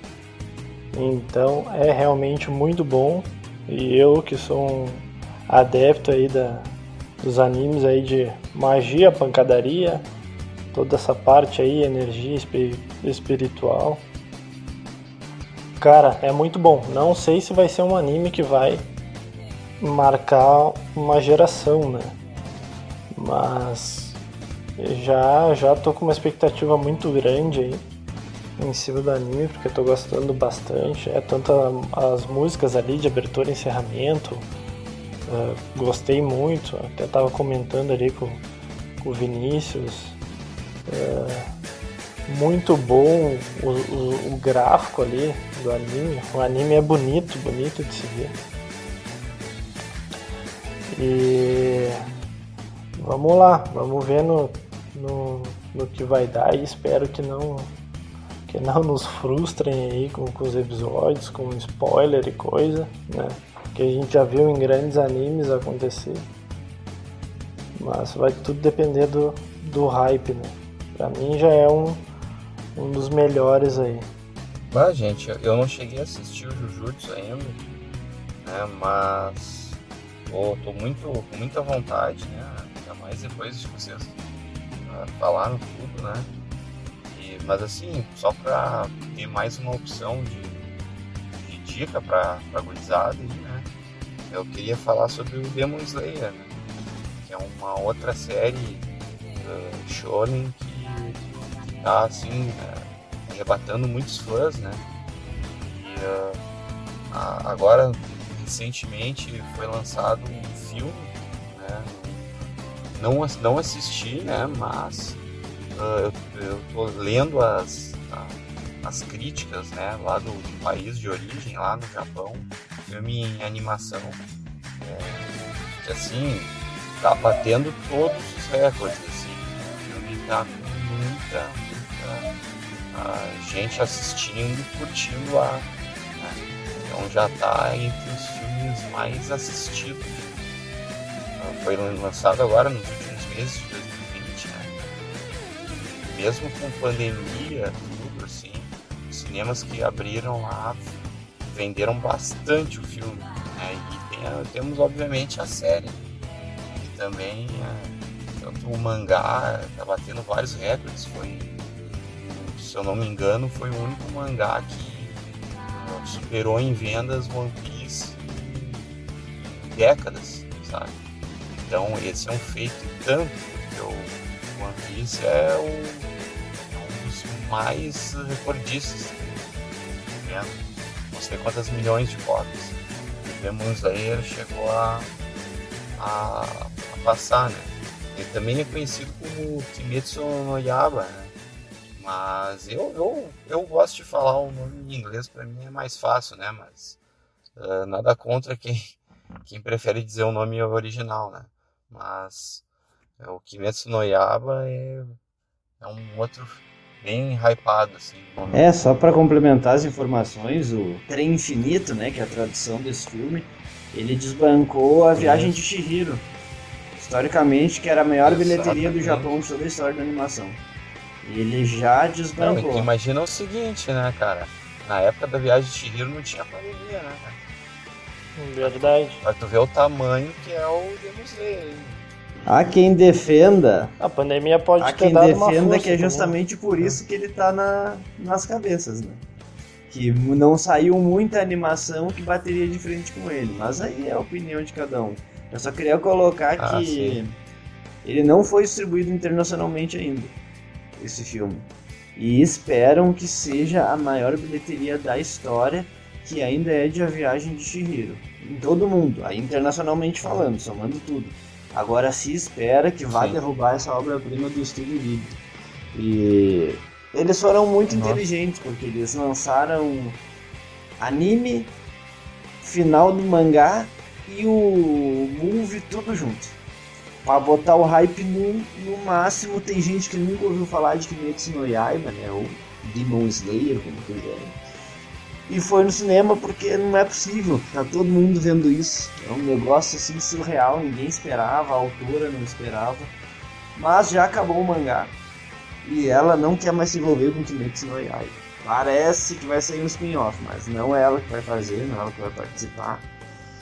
Então é realmente muito bom e eu que sou um adepto aí da, dos animes aí de magia, pancadaria, toda essa parte aí, energia espiritual. Cara, é muito bom. Não sei se vai ser um anime que vai marcar uma geração, né? Mas já já tô com uma expectativa muito grande aí em cima do anime, porque eu tô gostando bastante. É tanto as músicas ali de abertura e encerramento. Uh, gostei muito, até tava comentando ali com, com o Vinícius. Uh, muito bom o, o, o gráfico ali do anime. O anime é bonito, bonito de se ver. E vamos lá, vamos ver no, no, no que vai dar e espero que não que não nos frustrem aí com, com os episódios, com spoiler e coisa, né? Que a gente já viu em grandes animes acontecer. Mas vai tudo depender do, do hype, né? Pra mim já é um, um dos melhores aí. Mas, gente, eu não cheguei a assistir o Jujutsu ainda, né? Mas Tô, tô muito, com muita vontade, né? Ainda mais depois de vocês uh, falaram tudo, né? E, mas assim, só pra ter mais uma opção de, de dica pra, pra gurizada, né? Eu queria falar sobre o Demon Slayer, né? Que é uma outra série uh, shonen que, que tá assim, uh, arrebatando muitos fãs, né? E uh, agora recentemente foi lançado um filme, né? Não, não assisti, né? Mas uh, eu, tô lendo as, as críticas, né? Lá do, do, país de origem, lá no Japão, filme em animação, é, que assim tá batendo todos os recordes, assim. O filme tá com muita, muita a gente assistindo curtindo lá. Né? Então já está entre os mais assistidos. Foi lançado agora nos últimos meses de 2020, né? Mesmo com pandemia, tudo assim, os cinemas que abriram lá venderam bastante o filme. Né? E tem, temos obviamente a série, que também é, tanto o mangá está batendo vários recordes, foi se eu não me engano, foi o único mangá que superou em vendas One Piece décadas, sabe? Então esse é um feito tanto porque o One Piece é, o, um dos mais recordistas vendo não sei quantas milhões de cópias. O Demon Slayer chegou a, a, a passar, né? Ele também é conhecido como Kimetsu no Yaba, né? Mas eu, eu, eu gosto de falar o nome em inglês, para mim é mais fácil, né? Mas uh, nada contra quem, quem prefere dizer o nome original, né? Mas é, o Kimetsu no Yaba é, é um outro bem hypado, assim. É, só para complementar as informações, o Trem Infinito, né, que é a tradução desse filme, ele desbancou a Viagem de Chihiro. Historicamente, que era a maior Exatamente. bilheteria do Japão toda a história da animação. Ele já desbancou. Não, imagina o seguinte, né, cara? Na época da viagem de Chihiro não tinha pandemia, né, cara? Verdade. Pra tu ver o tamanho que é o Demon Slayer. Há quem defenda. A pandemia pode há ter quem dado defenda que é justamente por isso que ele tá na, nas cabeças, né? Que não saiu muita animação que bateria de frente com ele. Mas aí é a opinião de cada um. Eu só queria colocar ah, que sim. ele não foi distribuído internacionalmente ainda esse filme. E esperam que seja a maior bilheteria da história, que ainda é de A Viagem de Chihiro. Em todo mundo, internacionalmente falando, somando tudo. Agora se espera que vá derrubar essa obra-prima do Estúdio Ghibli. E eles foram muito Nossa. inteligentes, porque eles lançaram anime, final do mangá e o movie tudo junto para botar o hype no, no máximo. Tem gente que nunca ouviu falar de Kimetsu no Yaiba, né? Ou Demon Slayer, como quiserem. E foi no cinema porque não é possível, tá todo mundo vendo isso. É um negócio assim surreal, ninguém esperava, a autora não esperava. Mas já acabou o mangá. E ela não quer mais se envolver com Kimetsu no Yaiba. Parece que vai sair um spin-off, mas não é ela que vai fazer, não é ela que vai participar.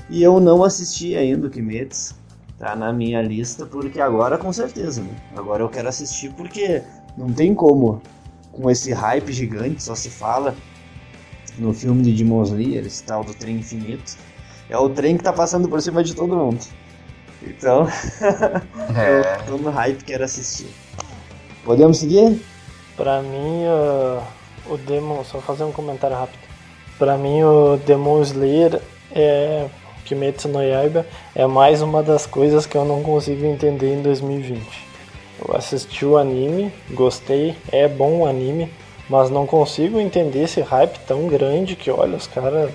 E eu não assisti ainda o Kimetsu tá na minha lista, porque agora com certeza, né? Agora eu quero assistir porque não tem como, com esse hype gigante, só se fala no filme de Demon Slayer, esse tal do trem infinito. É o trem que tá passando por cima de todo mundo. Então, é. eu tô no hype, quero assistir. Podemos seguir? Pra mim, uh, o Demon, só fazer um comentário rápido. Pra mim, o Demon Slayer é Kimetsu no Yaiba é mais uma das coisas que eu não consigo entender em 2020. Eu assisti o anime, gostei, é bom o anime, mas não consigo entender esse hype tão grande que, olha, os caras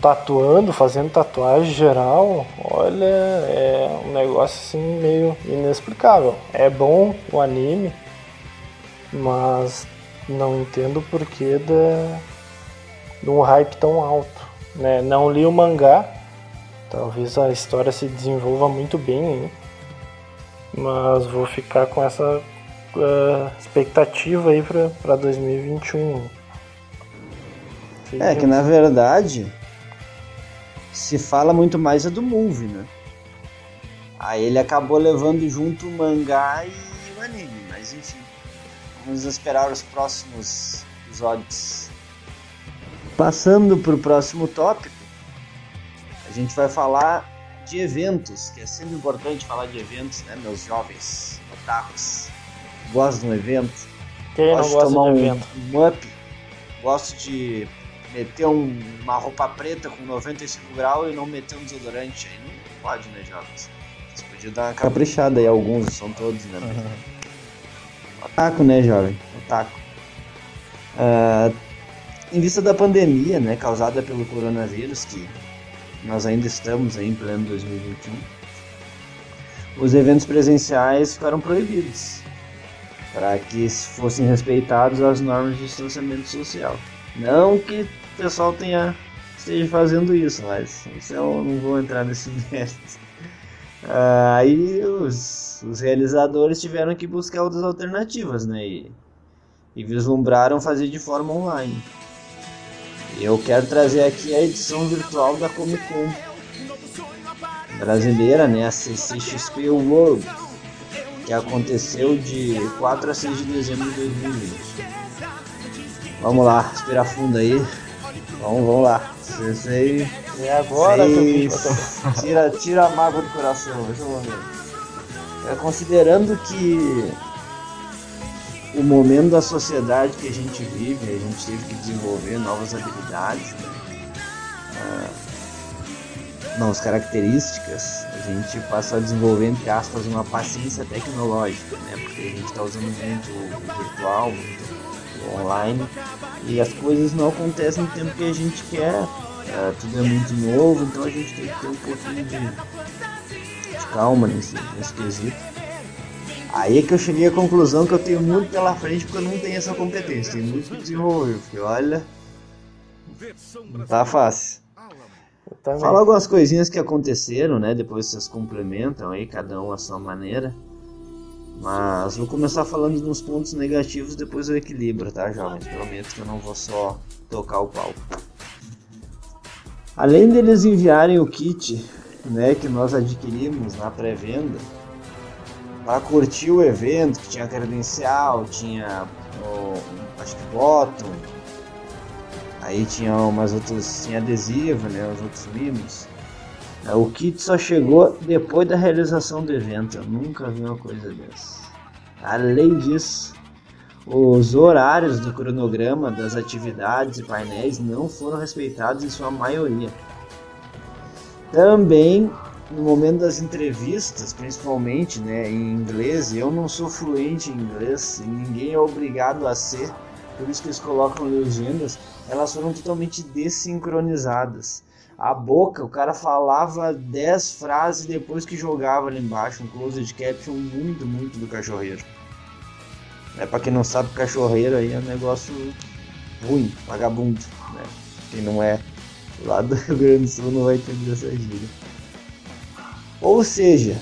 tatuando, fazendo tatuagem geral, olha, é um negócio assim meio inexplicável. É bom o anime, mas não entendo o porquê da, de um hype tão alto. Né? Não li o mangá, talvez a história se desenvolva muito bem, hein? mas vou ficar com essa uh, expectativa aí para 2021. É que na verdade se fala muito mais é do movie, né? Aí ele acabou levando junto o mangá e o anime, mas enfim. Vamos esperar os próximos episódios. Passando para o próximo tópico, a gente vai falar de eventos, que é sempre importante falar de eventos, né, meus jovens otakus. Gosto de um evento. Quem gosto não gosta de tomar um, evento? um up. Gosto de meter um, uma roupa preta com 95 graus e não meter um desodorante. Aí não pode, né, jovens? Vocês podiam dar uma caprichada aí, alguns, são todos, né? Uhum. Otaku, né, jovem? Otaku. Uh, em vista da pandemia, né, causada pelo coronavírus, que nós ainda estamos aí em pleno 2021, os eventos presenciais ficaram proibidos. Para que fossem respeitadas as normas de distanciamento social. Não que o pessoal tenha esteja fazendo isso, mas isso eu não vou entrar nesse mérito. Ah, aí os, os, realizadores tiveram que buscar outras alternativas, né? E, e vislumbraram fazer de forma online. Eu quero trazer aqui a edição virtual da Comic Con brasileira, né? A CCXP World, que aconteceu de 4 a 6 de dezembro de 2020. Vamos lá, respirar fundo aí. Vamos, vamos lá. Sei, é agora sei, tira, tira a mágoa do coração, deixa eu ver. É, considerando que o momento da sociedade que a gente vive, a gente teve que desenvolver novas habilidades, né? ah, novas características, a gente passou a desenvolver, entre aspas, uma paciência tecnológica, né? Porque a gente está usando muito o virtual, muito online, e as coisas não acontecem no tempo que a gente quer, é, tudo é muito novo, então a gente tem que ter um pouquinho de, de calma nesse, nesse quesito. Aí é que eu cheguei à conclusão que eu tenho muito pela frente porque eu não tenho essa competência, tenho muito que desenvolver, porque olha, não tá fácil. Fala algumas coisinhas que aconteceram, né? Depois vocês complementam aí, cada um à sua maneira. Mas vou começar falando dos pontos negativos, depois eu equilibro, tá, jovens? Prometo que eu não vou só tocar o pau. Além deles enviarem o kit, né, que nós adquirimos na pré-venda, para curtir o evento, que tinha credencial, tinha o, acho que bottom, aí tinha umas outras, tinha adesivo, né, os outros mimos. É, o kit só chegou depois da realização do evento, eu nunca vi uma coisa dessa. Além disso, os horários do cronograma das atividades e painéis não foram respeitados em sua maioria. Também no momento das entrevistas, principalmente né, em inglês, eu não sou fluente em inglês e ninguém é obrigado a ser, por isso que eles colocam legendas, elas foram totalmente desincronizadas. A boca, o cara falava 10 frases depois que jogava ali embaixo, um closed caption muito, muito do cachorreiro. É para quem não sabe, cachorreiro aí é um negócio ruim, vagabundo, né? Quem não é lá do Rio Grande do Sul não vai entender essa gíria. Ou seja,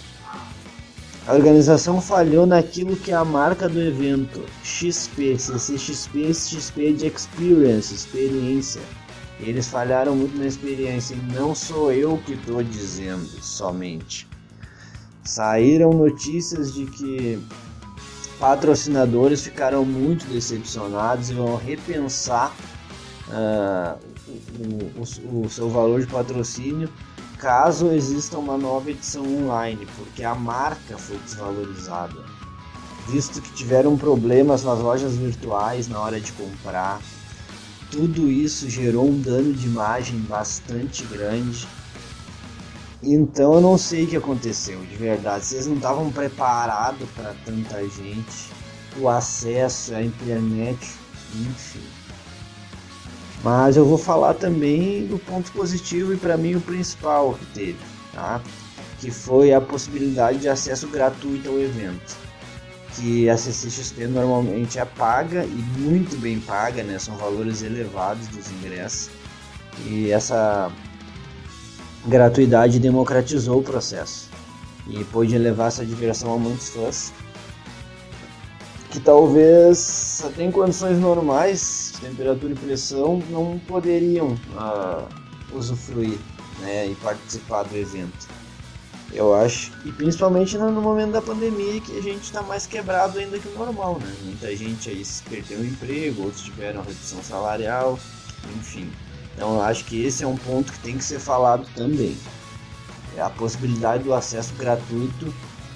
a organização falhou naquilo que é a marca do evento, XP, CCXP, XP de Experience, experiência. Eles falharam muito na experiência e não sou eu que estou dizendo somente. Saíram notícias de que patrocinadores ficaram muito decepcionados e vão repensar uh, o, o, o seu valor de patrocínio caso exista uma nova edição online, porque a marca foi desvalorizada, visto que tiveram problemas nas lojas virtuais na hora de comprar. Tudo isso gerou um dano de imagem bastante grande. Então eu não sei o que aconteceu, de verdade. Vocês não estavam preparados para tanta gente, o acesso à internet, enfim. Mas eu vou falar também do ponto positivo e para mim o principal que teve, tá? que foi a possibilidade de acesso gratuito ao evento. Que a CCXP normalmente é paga e muito bem paga, né? são valores elevados dos ingressos. E essa gratuidade democratizou o processo e pôde levar essa diversão a muitos fãs que talvez até em condições normais, temperatura e pressão, não poderiam uh, usufruir né, e participar do evento. Eu acho, e principalmente no momento da pandemia que a gente está mais quebrado ainda que o normal, né? Muita gente aí perdeu o emprego, outros tiveram redução salarial, enfim. Então eu acho que esse é um ponto que tem que ser falado também. É a possibilidade do acesso gratuito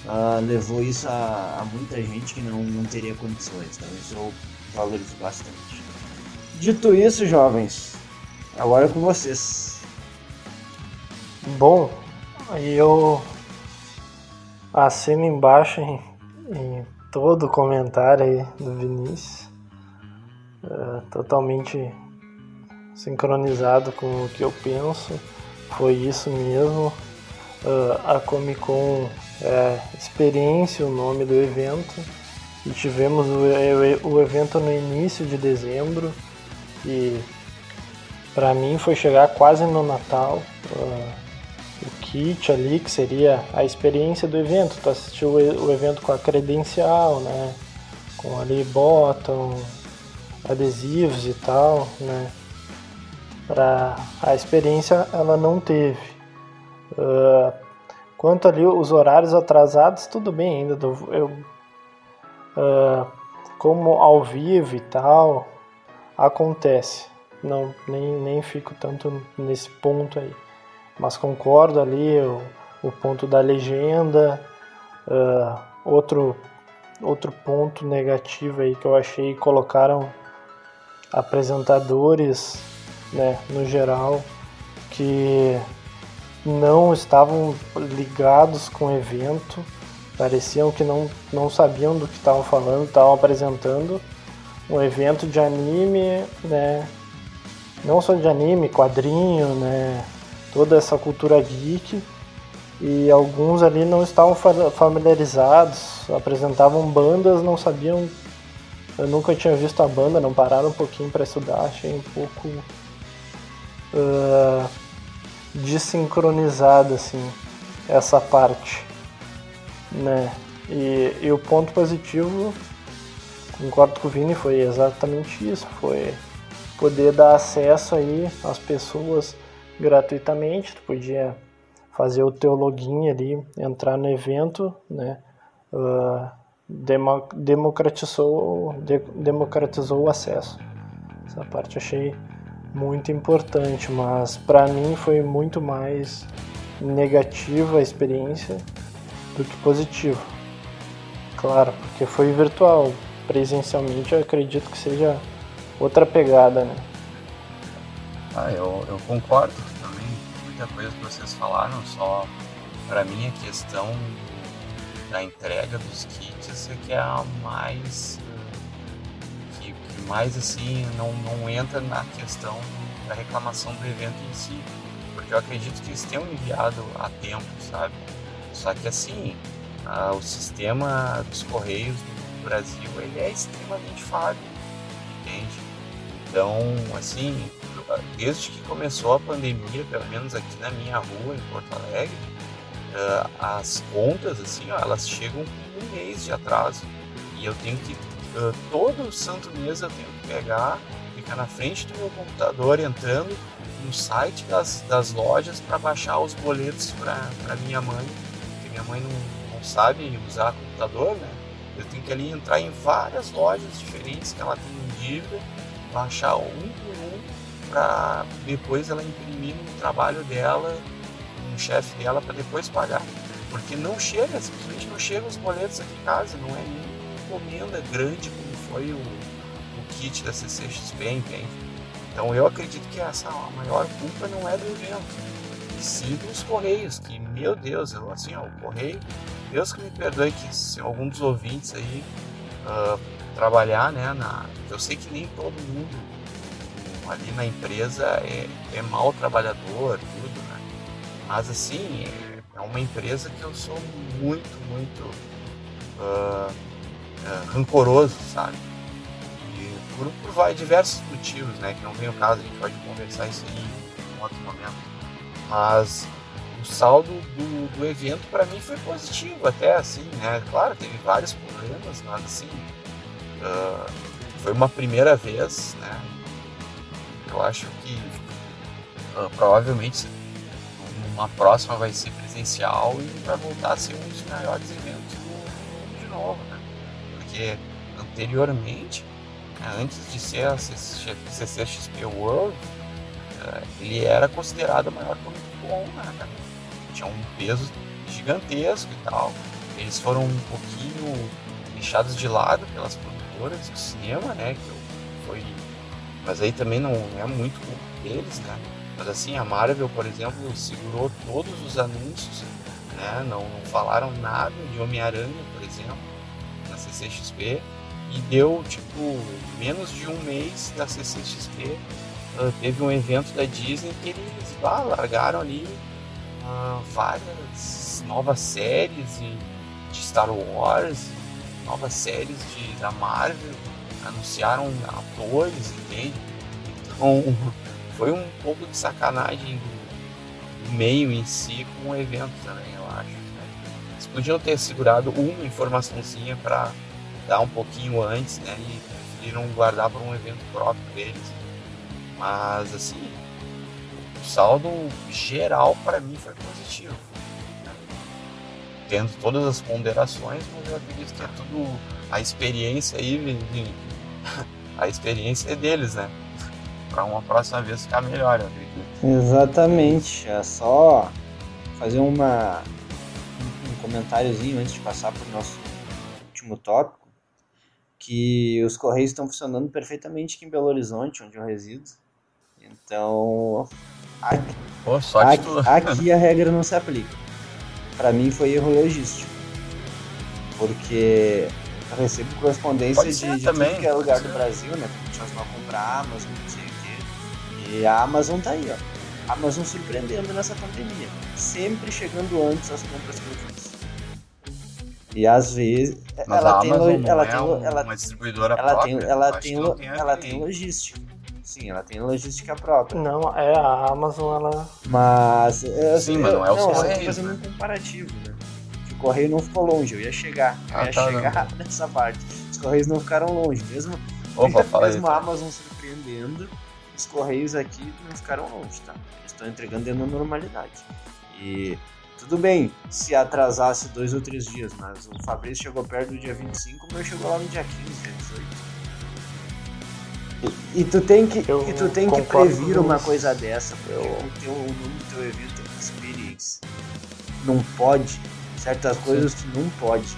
uh, levou isso a, a, muita gente que não, não teria condições. Então isso eu valorizo bastante. Dito isso, jovens, agora é com vocês. Bom, eu assino embaixo em, em todo o comentário aí do Vinícius. Uh, totalmente sincronizado com o que eu penso. Foi isso mesmo. Uh, a Comic Con é Experiência, o nome do evento, e tivemos o, o evento no início de dezembro e para mim foi chegar quase no Natal. Uh, o kit ali, que seria a experiência do evento. Tu assistiu o evento com a credencial, né? Com ali botão, adesivos e tal, né? Pra a experiência ela não teve. Uh, quanto ali os horários atrasados, tudo bem ainda. Eu, uh, como ao vivo e tal, acontece. Não, nem, nem fico tanto nesse ponto aí mas concordo ali o, o ponto da legenda. Uh, outro, outro ponto negativo aí que eu achei colocaram apresentadores, né, no geral, que não estavam ligados com o evento, pareciam que não, não sabiam do que estavam falando, estavam apresentando um evento de anime, né, não só de anime, quadrinho, né, toda essa cultura geek. E alguns ali não estavam familiarizados, apresentavam bandas, não sabiam. Eu nunca tinha visto a banda, não pararam um pouquinho para estudar, achei um pouco uh, desincronizada assim essa parte, né? E, e o ponto positivo, concordo com o Vini, foi exatamente isso, foi poder dar acesso aí às pessoas gratuitamente, tu podia fazer o teu login ali, entrar no evento, né? Uh, democratizou, de, democratizou o acesso. Essa parte achei muito importante, mas para mim foi muito mais negativa a experiência do que positiva. Claro, porque foi virtual. Presencialmente eu acredito que seja outra pegada, né? Ah, eu, eu concordo também muita coisa que vocês falaram, só para mim a questão da entrega dos kits é que é a mais mais assim não, não entra na questão da reclamação do evento em si. Porque eu acredito que eles tenham enviado a tempo, sabe? Só que assim, a, o sistema dos Correios no Brasil ele é extremamente falho, entende? Então, assim, desde que começou a pandemia, pelo menos aqui na minha rua, em Porto Alegre, uh, as contas, assim, ó, elas chegam um mês de atraso. E eu tenho que, uh, todo santo mês eu tenho que pegar, ficar na frente do meu computador, entrando no site das, das lojas para baixar os boletos para minha mãe, porque minha mãe não, não sabe usar computador, né? Eu tenho que ali entrar em várias lojas diferentes que ela tem dívida, baixar um por um para depois ela imprimir no trabalho dela, no chefe dela, para depois pagar. Porque não chega, simplesmente não chegam os boletos aqui em casa, não é nem encomenda grande como foi o, o kit da CCXP, entende? Então eu acredito que essa a maior culpa não é do evento, e sim dos Correios, que, meu Deus, eu, assim, ó, o Correio, Deus que me perdoe que se algum dos ouvintes aí uh, trabalhar, né, na, eu sei que nem todo mundo ali na empresa é, é mau trabalhador, tudo, né? Mas assim, é, é uma empresa que eu sou muito, muito uh, uh, rancoroso, sabe? E por, por diversos motivos, né? Que não vem o caso, a gente pode conversar isso aí em outro momento. Mas o saldo do, do evento para mim foi positivo até assim, né? Claro, teve vários problemas, mas assim, uh, foi uma primeira vez, né? Eu acho que uh, provavelmente uma próxima vai ser presencial e vai voltar a ser um dos maiores eventos do mundo de novo, Porque anteriormente, né, antes de ser a CCXP World, uh, ele era considerado a maior Comic Con, né? Tinha um peso gigantesco e tal. Eles foram um pouquinho deixados de lado pelas produtoras de cinema, né? Que foi mas aí também não é muito deles, né? Mas assim, a Marvel, por exemplo, segurou todos os anúncios, né? Não, não falaram nada de Homem-Aranha, por exemplo, CCXP. E deu, tipo, menos de um mês da CCXP. Uh, ah, teve um evento da Disney que eles bah, largaram ali uh, várias novas séries e, de Star Wars novas séries de, da Marvel, anunciaram atores, entende? Então foi um pouco de sacanagem do, do meio em si com o evento também, eu acho. Né? Eles podiam ter segurado uma informaçãozinha para dar um pouquinho antes, né? E preferiram guardar para um evento próprio deles. Mas assim, o saldo geral para mim foi positivo. Né? Tendo todas as ponderações, mas eu acredito que é tudo a experiência aí, a experiência é deles, né? Para uma próxima vez ficar melhor, eu acredito. Exatamente. É só fazer uma um comentáriozinho antes de passar para o nosso último tópico, que os correios estão funcionando perfeitamente aqui em Belo Horizonte, onde eu resido. Então, aqui, Pô, aqui, aqui a regra não se aplica. Para mim foi erro logístico. Porque eu recebo correspondência de, de também, tudo que é lugar do Brasil, né? Porque vamos comprar Amazon, não sei o quê. E a Amazon tá aí, ó. A Amazon surpreendendo nessa pandemia. Sempre chegando antes as compras que eu fiz. E às vezes Mas ela a tem, Amazon não ela é tem, lo- um- ela, uma distribuidora ela própria. tem, ela tem, não tem ela tem logística. Sim, ela tem logística própria. Não, é a Amazon, ela. Mas. Eu, Sim, mas não é os eu tô fazendo né? um comparativo, né? Que o Correio não ficou longe, eu ia chegar. Eu Ah, ia tá, chegar nessa parte. Os Correios não ficaram longe, mesmo, Opa, fala aí. mesmo a Amazon surpreendendo, os Correios aqui não ficaram longe, tá? Eles estão entregando dentro da normalidade. E tudo bem se atrasasse dois ou três dias, mas o Fabrício chegou perto do dia 25, o meu chegou lá no dia 15, dia 18. E, tu tem que, Eu e tu tem que previr uma coisa dessa, porque Eu- o, teu, o nome do teu evento é Experience. Não pode, certas coisas tu não pode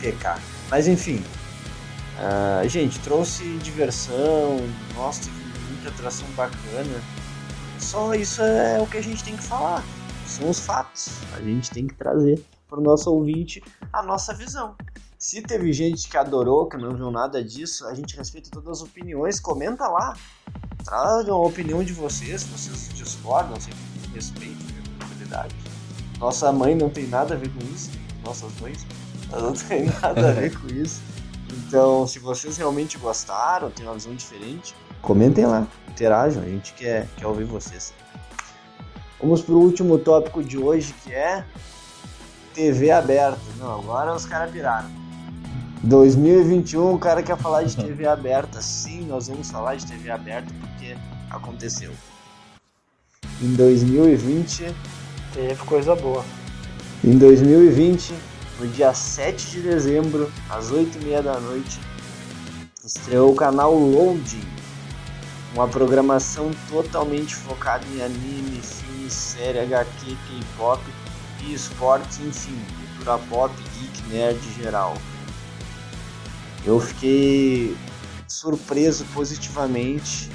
pecar. Mas enfim, ah, gente, trouxe diversão, nossa, teve muita atração bacana. Só isso é o que a gente tem que falar. São os fatos. A gente tem que trazer para o nosso ouvinte a nossa visão. Se teve gente que adorou, que não viu nada disso, a gente respeita todas as opiniões. Comenta lá. Tragam a opinião de vocês. Se vocês discordam, sempre respeito a tranquilidade. Nossa mãe não tem nada a ver com isso. Nossas mães não tem nada a ver com isso. Então, se vocês realmente gostaram, tem uma visão diferente, comentem lá, interajam, a gente quer, quer ouvir vocês. Vamos pro último tópico de hoje, que é TV aberta. Não, agora os caras piraram. 2021, o cara quer falar de TV aberta. Sim, nós vamos falar de TV aberta porque aconteceu. Em 2020, Teve coisa boa. em 2020, no dia 7 de dezembro, às 8h30 da noite, estreou o canal Loading, uma programação totalmente focada em anime, filme, série, HQ, K-pop e esportes, enfim, cultura pop, geek, nerd geral. Eu fiquei surpreso positivamente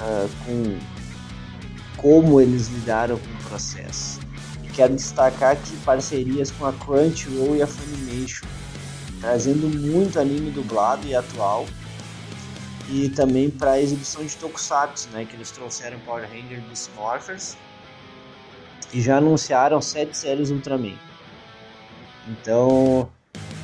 ah, com como eles lidaram com o processo. E quero destacar aqui parcerias com a Crunchyroll e a Funimation, trazendo muito anime dublado e atual. E também para a exibição de Tokusatsu, né, que eles trouxeram Power Ranger dos Morphers e já anunciaram sete séries Ultraman. Então,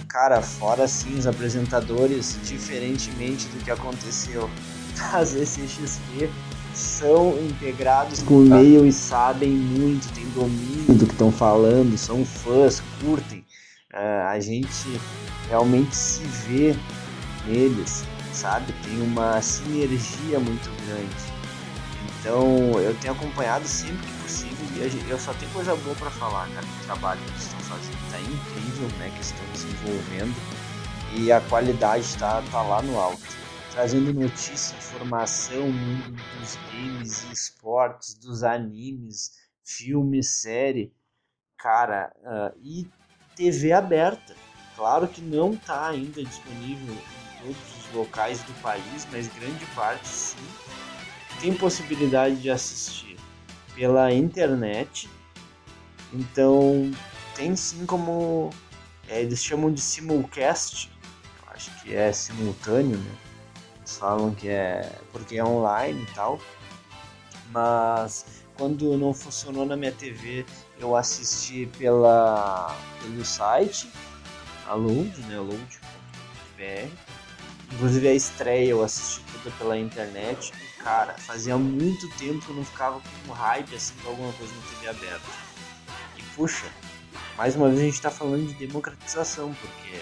cara, fora sim os apresentadores, diferentemente do que aconteceu na CCXP, são integrados com o meio e sabem muito, têm domínio do que estão falando, são fãs, curtem. Ah, a gente realmente se vê neles, sabe? Tem uma sinergia muito grande. Então eu tenho acompanhado sempre que possível e eu só tenho coisa boa para falar, cara, do trabalho que eles estão fazendo. Tá incrível, né, que estão desenvolvendo e a qualidade está tá lá no alto trazendo notícia, informação, mundo dos games e esportes, dos animes, filme, série, cara, ah, e TV aberta. Claro que não está ainda disponível em todos os locais do país, mas grande parte sim tem possibilidade de assistir pela internet. Então tem sim como é, eles chamam de simulcast, eu acho que é simultâneo, né? Eles falam que é porque é online e tal. Mas quando não funcionou na minha TV, eu assisti pela, pelo site, a né? Inclusive a estreia eu assisti tudo pela internet. E, cara, fazia muito tempo que eu não ficava com hype assim pra alguma coisa na TV aberta. E puxa, mais uma vez a gente tá falando de democratização, porque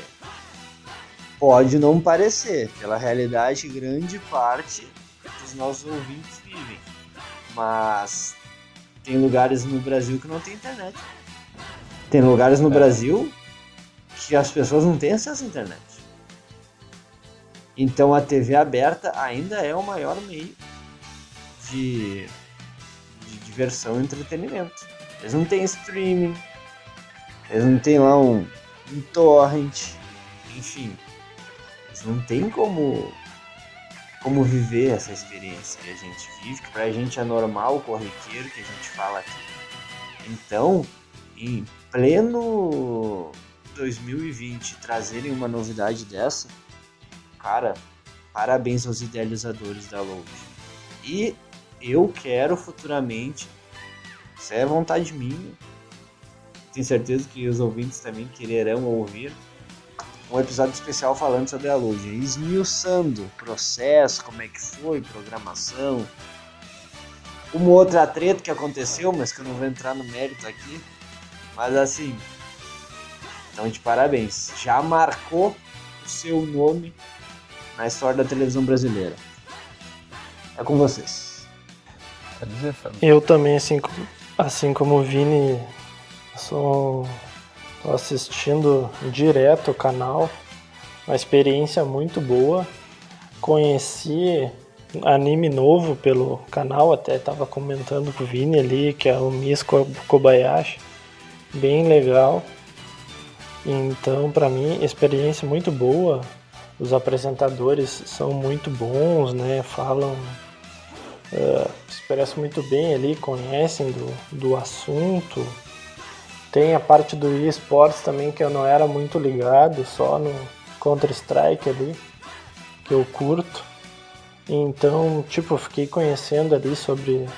pode não parecer, pela realidade grande parte dos nossos ouvintes vivem. Mas tem lugares no Brasil que não tem internet. Tem lugares no é. Brasil que as pessoas não têm acesso à internet. Então a TV aberta ainda é o maior meio de, de diversão e entretenimento. Eles não têm streaming, eles não têm lá um, um torrent, enfim. Eles não têm como, como viver essa experiência que a gente vive, que pra gente é normal, corriqueiro que a gente fala aqui. Então, em pleno 2020, trazerem uma novidade dessa, cara, parabéns aos idealizadores da Load. E eu quero futuramente, se é vontade minha, tenho certeza que os ouvintes também quererão ouvir um episódio especial falando sobre a Load, esmiuçando o processo, como é que foi, programação, uma outra treta que aconteceu, mas que eu não vou entrar no mérito aqui. Mas assim, então de parabéns. Já marcou o seu nome na história da televisão brasileira. É com vocês. Eu também, assim, assim como o Vini, sou tô assistindo direto o canal. Uma experiência muito boa. Conheci anime novo pelo canal, até estava comentando com o Vini ali, que é o Miss Kobayashi. Bem legal. Então, para mim, experiência muito boa os apresentadores são muito bons, né? Falam, uh, expressam muito bem ali, conhecem do, do assunto. Tem a parte do esportes também que eu não era muito ligado, só no Counter-Strike ali, que eu curto. Então, tipo, fiquei conhecendo ali sobre,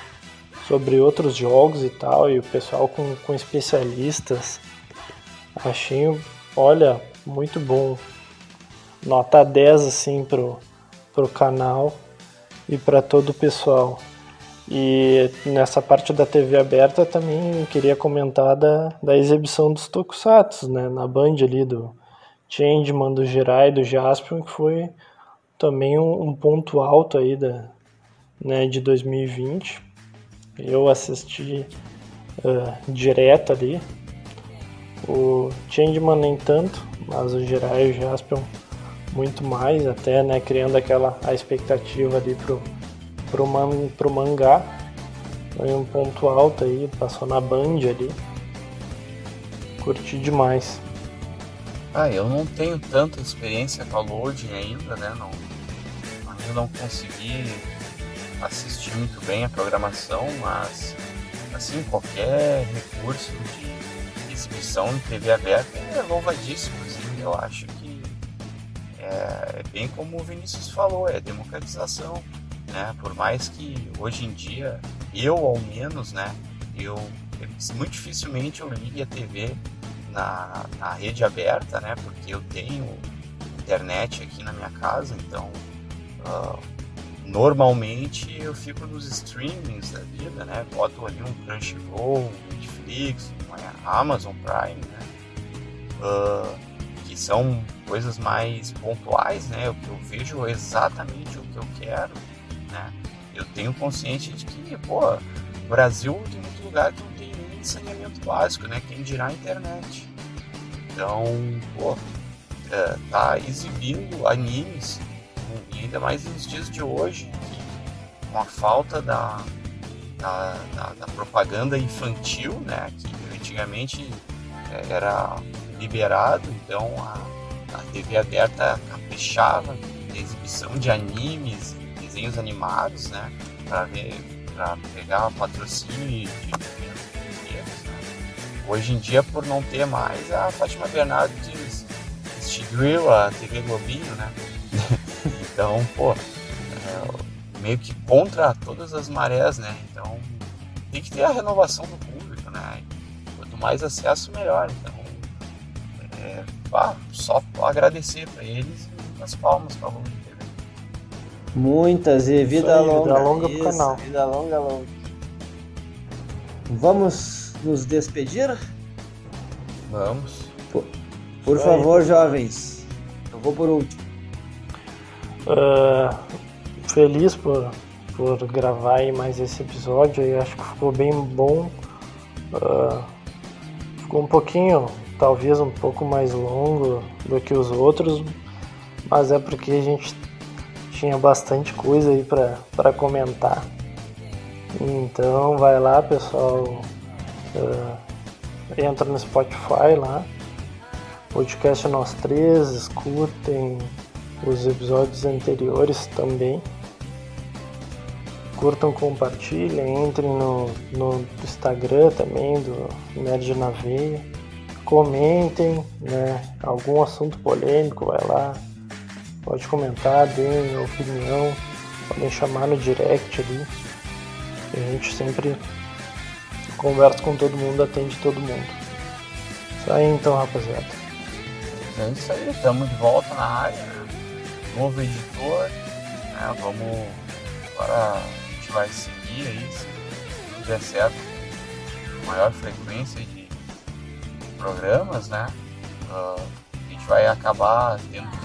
sobre outros jogos e tal, e o pessoal com, com especialistas. Achei, olha, muito bom nota 10 assim pro, pro canal e para todo o pessoal. E nessa parte da TV aberta também queria comentar da, da exibição dos Tokusatsu, né, na Band ali do Changeman, do Jirai, do Jaspion, que foi também um, um, ponto alto aí da, né, de 2020. Eu assisti uh, direto ali. O Changeman nem tanto, mas o Jirai e o Jaspion muito mais, até né, criando aquela a expectativa ali pro, pro, man, pro mangá. Foi um ponto alto aí, passou na Band ali. Curti demais. Ah, eu não tenho tanta experiência com a loading ainda, né? Não, ainda não consegui assistir muito bem a programação, mas assim, qualquer recurso de exibição de TV aberta é louvadíssimo, assim, eu acho que é, bem como o Vinícius falou, é democratização. Né? Por mais que hoje em dia, eu ao menos, né, eu muito dificilmente eu ligue a TV na, na rede aberta, né, porque eu tenho internet aqui na minha casa, então uh, normalmente eu fico nos streamings da vida, né, boto ali um Crunchyroll, Netflix, uma Amazon Prime, né, uh, são coisas mais pontuais, né? Eu, eu vejo exatamente o que eu quero, né? Eu tenho consciência de que, pô, o Brasil tem muito lugar que não tem nem saneamento básico, né? Quem dirá a internet. Então, pô, é, tá exibindo animes, e ainda mais nos dias de hoje, que, com a falta da, da, da, da propaganda infantil, né? Que antigamente é, era liberado, então a, a TV aberta caprichava na exibição de animes, desenhos animados, né, para ver, pegar patrocínio de eventos. Né. Hoje em dia, por não ter mais, a Fátima Bernardes extinguiu a TV Globinho, né? então, pô, é, meio que contra todas as marés, né? Então, tem que ter a renovação do público, né? Quanto mais acesso, melhor. Então, é, ah, só agradecer para eles e muitas palmas para Lua TV. Muitas e vida aí, longa. vida longa pro Isso, canal. Vida longa, longa. Vamos nos despedir? Vamos. Por aí. favor, jovens. Eu vou por último. Ah, feliz por, por gravar aí mais esse episódio aí, acho que ficou bem bom. Ah, ficou um pouquinho, talvez um pouco mais longo do que os outros, mas é porque a gente tinha bastante coisa aí pra comentar. Então vai lá pessoal, ah, entra no Spotify lá, podcast Nós Três, escutem os episódios anteriores também. Curtam, compartilhem, entrem no, no Instagram também do Nerd na Veia. Comentem, né? Algum assunto polêmico, vai lá. Pode comentar, deem opinião, podem chamar no direct ali. A gente sempre conversa com todo mundo, atende todo mundo. Isso aí então, rapaziada. É isso aí, estamos de volta na área. Novo editor. Né? Vamos. Agora a gente vai seguir aí, se tudo der certo, maior frequência de programas, né? Ah, a gente vai acabar tendo que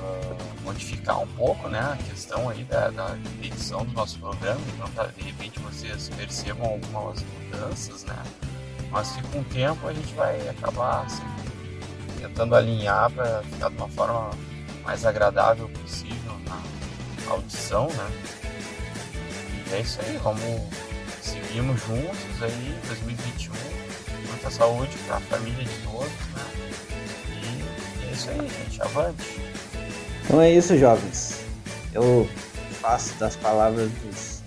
ah, modificar um pouco né, a questão aí da, da edição do nosso programa, então tá, de repente vocês percebam algumas mudanças, né? Mas que com o tempo a gente vai acabar assim, tentando alinhar para ficar de uma forma mais agradável possível na audição, né? E é isso aí, vamos seguimos juntos aí, 2021, muita saúde para a família de todos, né? E é isso aí, gente, avante. Então é isso, jovens. Eu faço das palavras dos,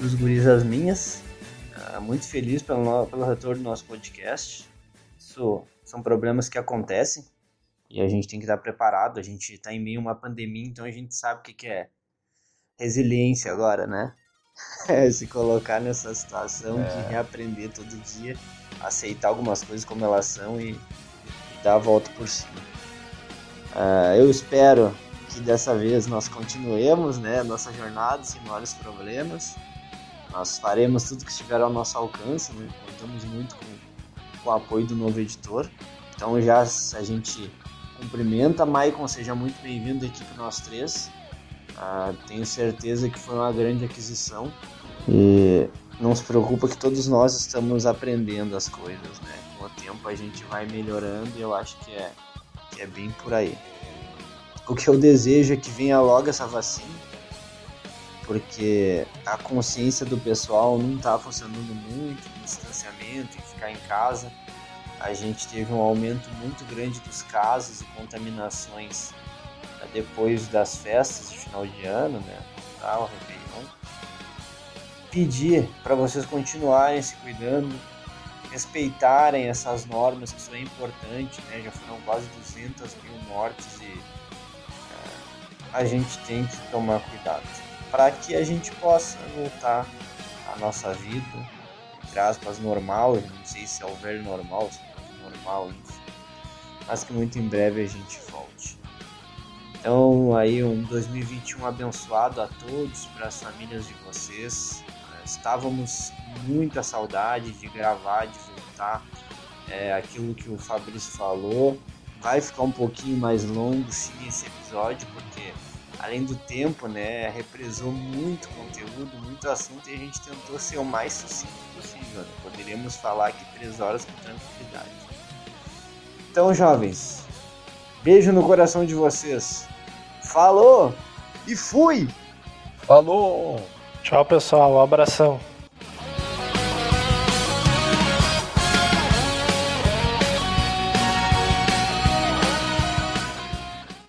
dos guris as minhas. Ah, muito feliz pelo, pelo retorno do nosso podcast. Isso são problemas que acontecem e a gente tem que estar preparado. A gente está em meio a uma pandemia, então a gente sabe o que, que é resiliência agora, né? É se colocar nessa situação de reaprender todo dia, aceitar algumas coisas como elas são e, e dar a volta por cima. Ah, eu espero que dessa vez nós continuemos né, nossa jornada sem maiores problemas. Nós faremos tudo que estiver ao nosso alcance, né? contamos muito com, com o apoio do novo editor. Então já a gente cumprimenta, Maicon, seja muito bem-vindo à equipe Nós Três. Ah, tenho certeza que foi uma grande aquisição e não se preocupa que todos nós estamos aprendendo as coisas, né? Com o tempo a gente vai melhorando e eu acho que é, que é bem por aí. O que eu desejo é que venha logo essa vacina, porque a consciência do pessoal não está funcionando muito, no distanciamento, ficar em casa. A gente teve um aumento muito grande dos casos e contaminações eh, depois das festas de final de ano, né? Natal, Réveillon. Pedir para vocês continuarem se cuidando, respeitarem essas normas, que isso é importante, né? Já foram quase 200 mil mortes e a gente tem que tomar cuidado para que a gente possa voltar à nossa vida, entre aspas, normal. Eu não sei se é o velho normal, se é o normal, enfim. Mas que muito em breve a gente volte. Então, aí, um 2021 abençoado a todos, para as famílias de vocês. Estávamos muita saudade de gravar, de voltar. É, aquilo que o Fabrício falou, vai ficar um pouquinho mais longo sim esse episódio, porque além do tempo, né, represou muito conteúdo, muito assunto e a gente tentou ser o mais sucinto possível. Né? Poderíamos falar aqui três horas com tranquilidade. Então, jovens, beijo no coração de vocês. Falou e fui! Falou! Tchau, pessoal. Um abração.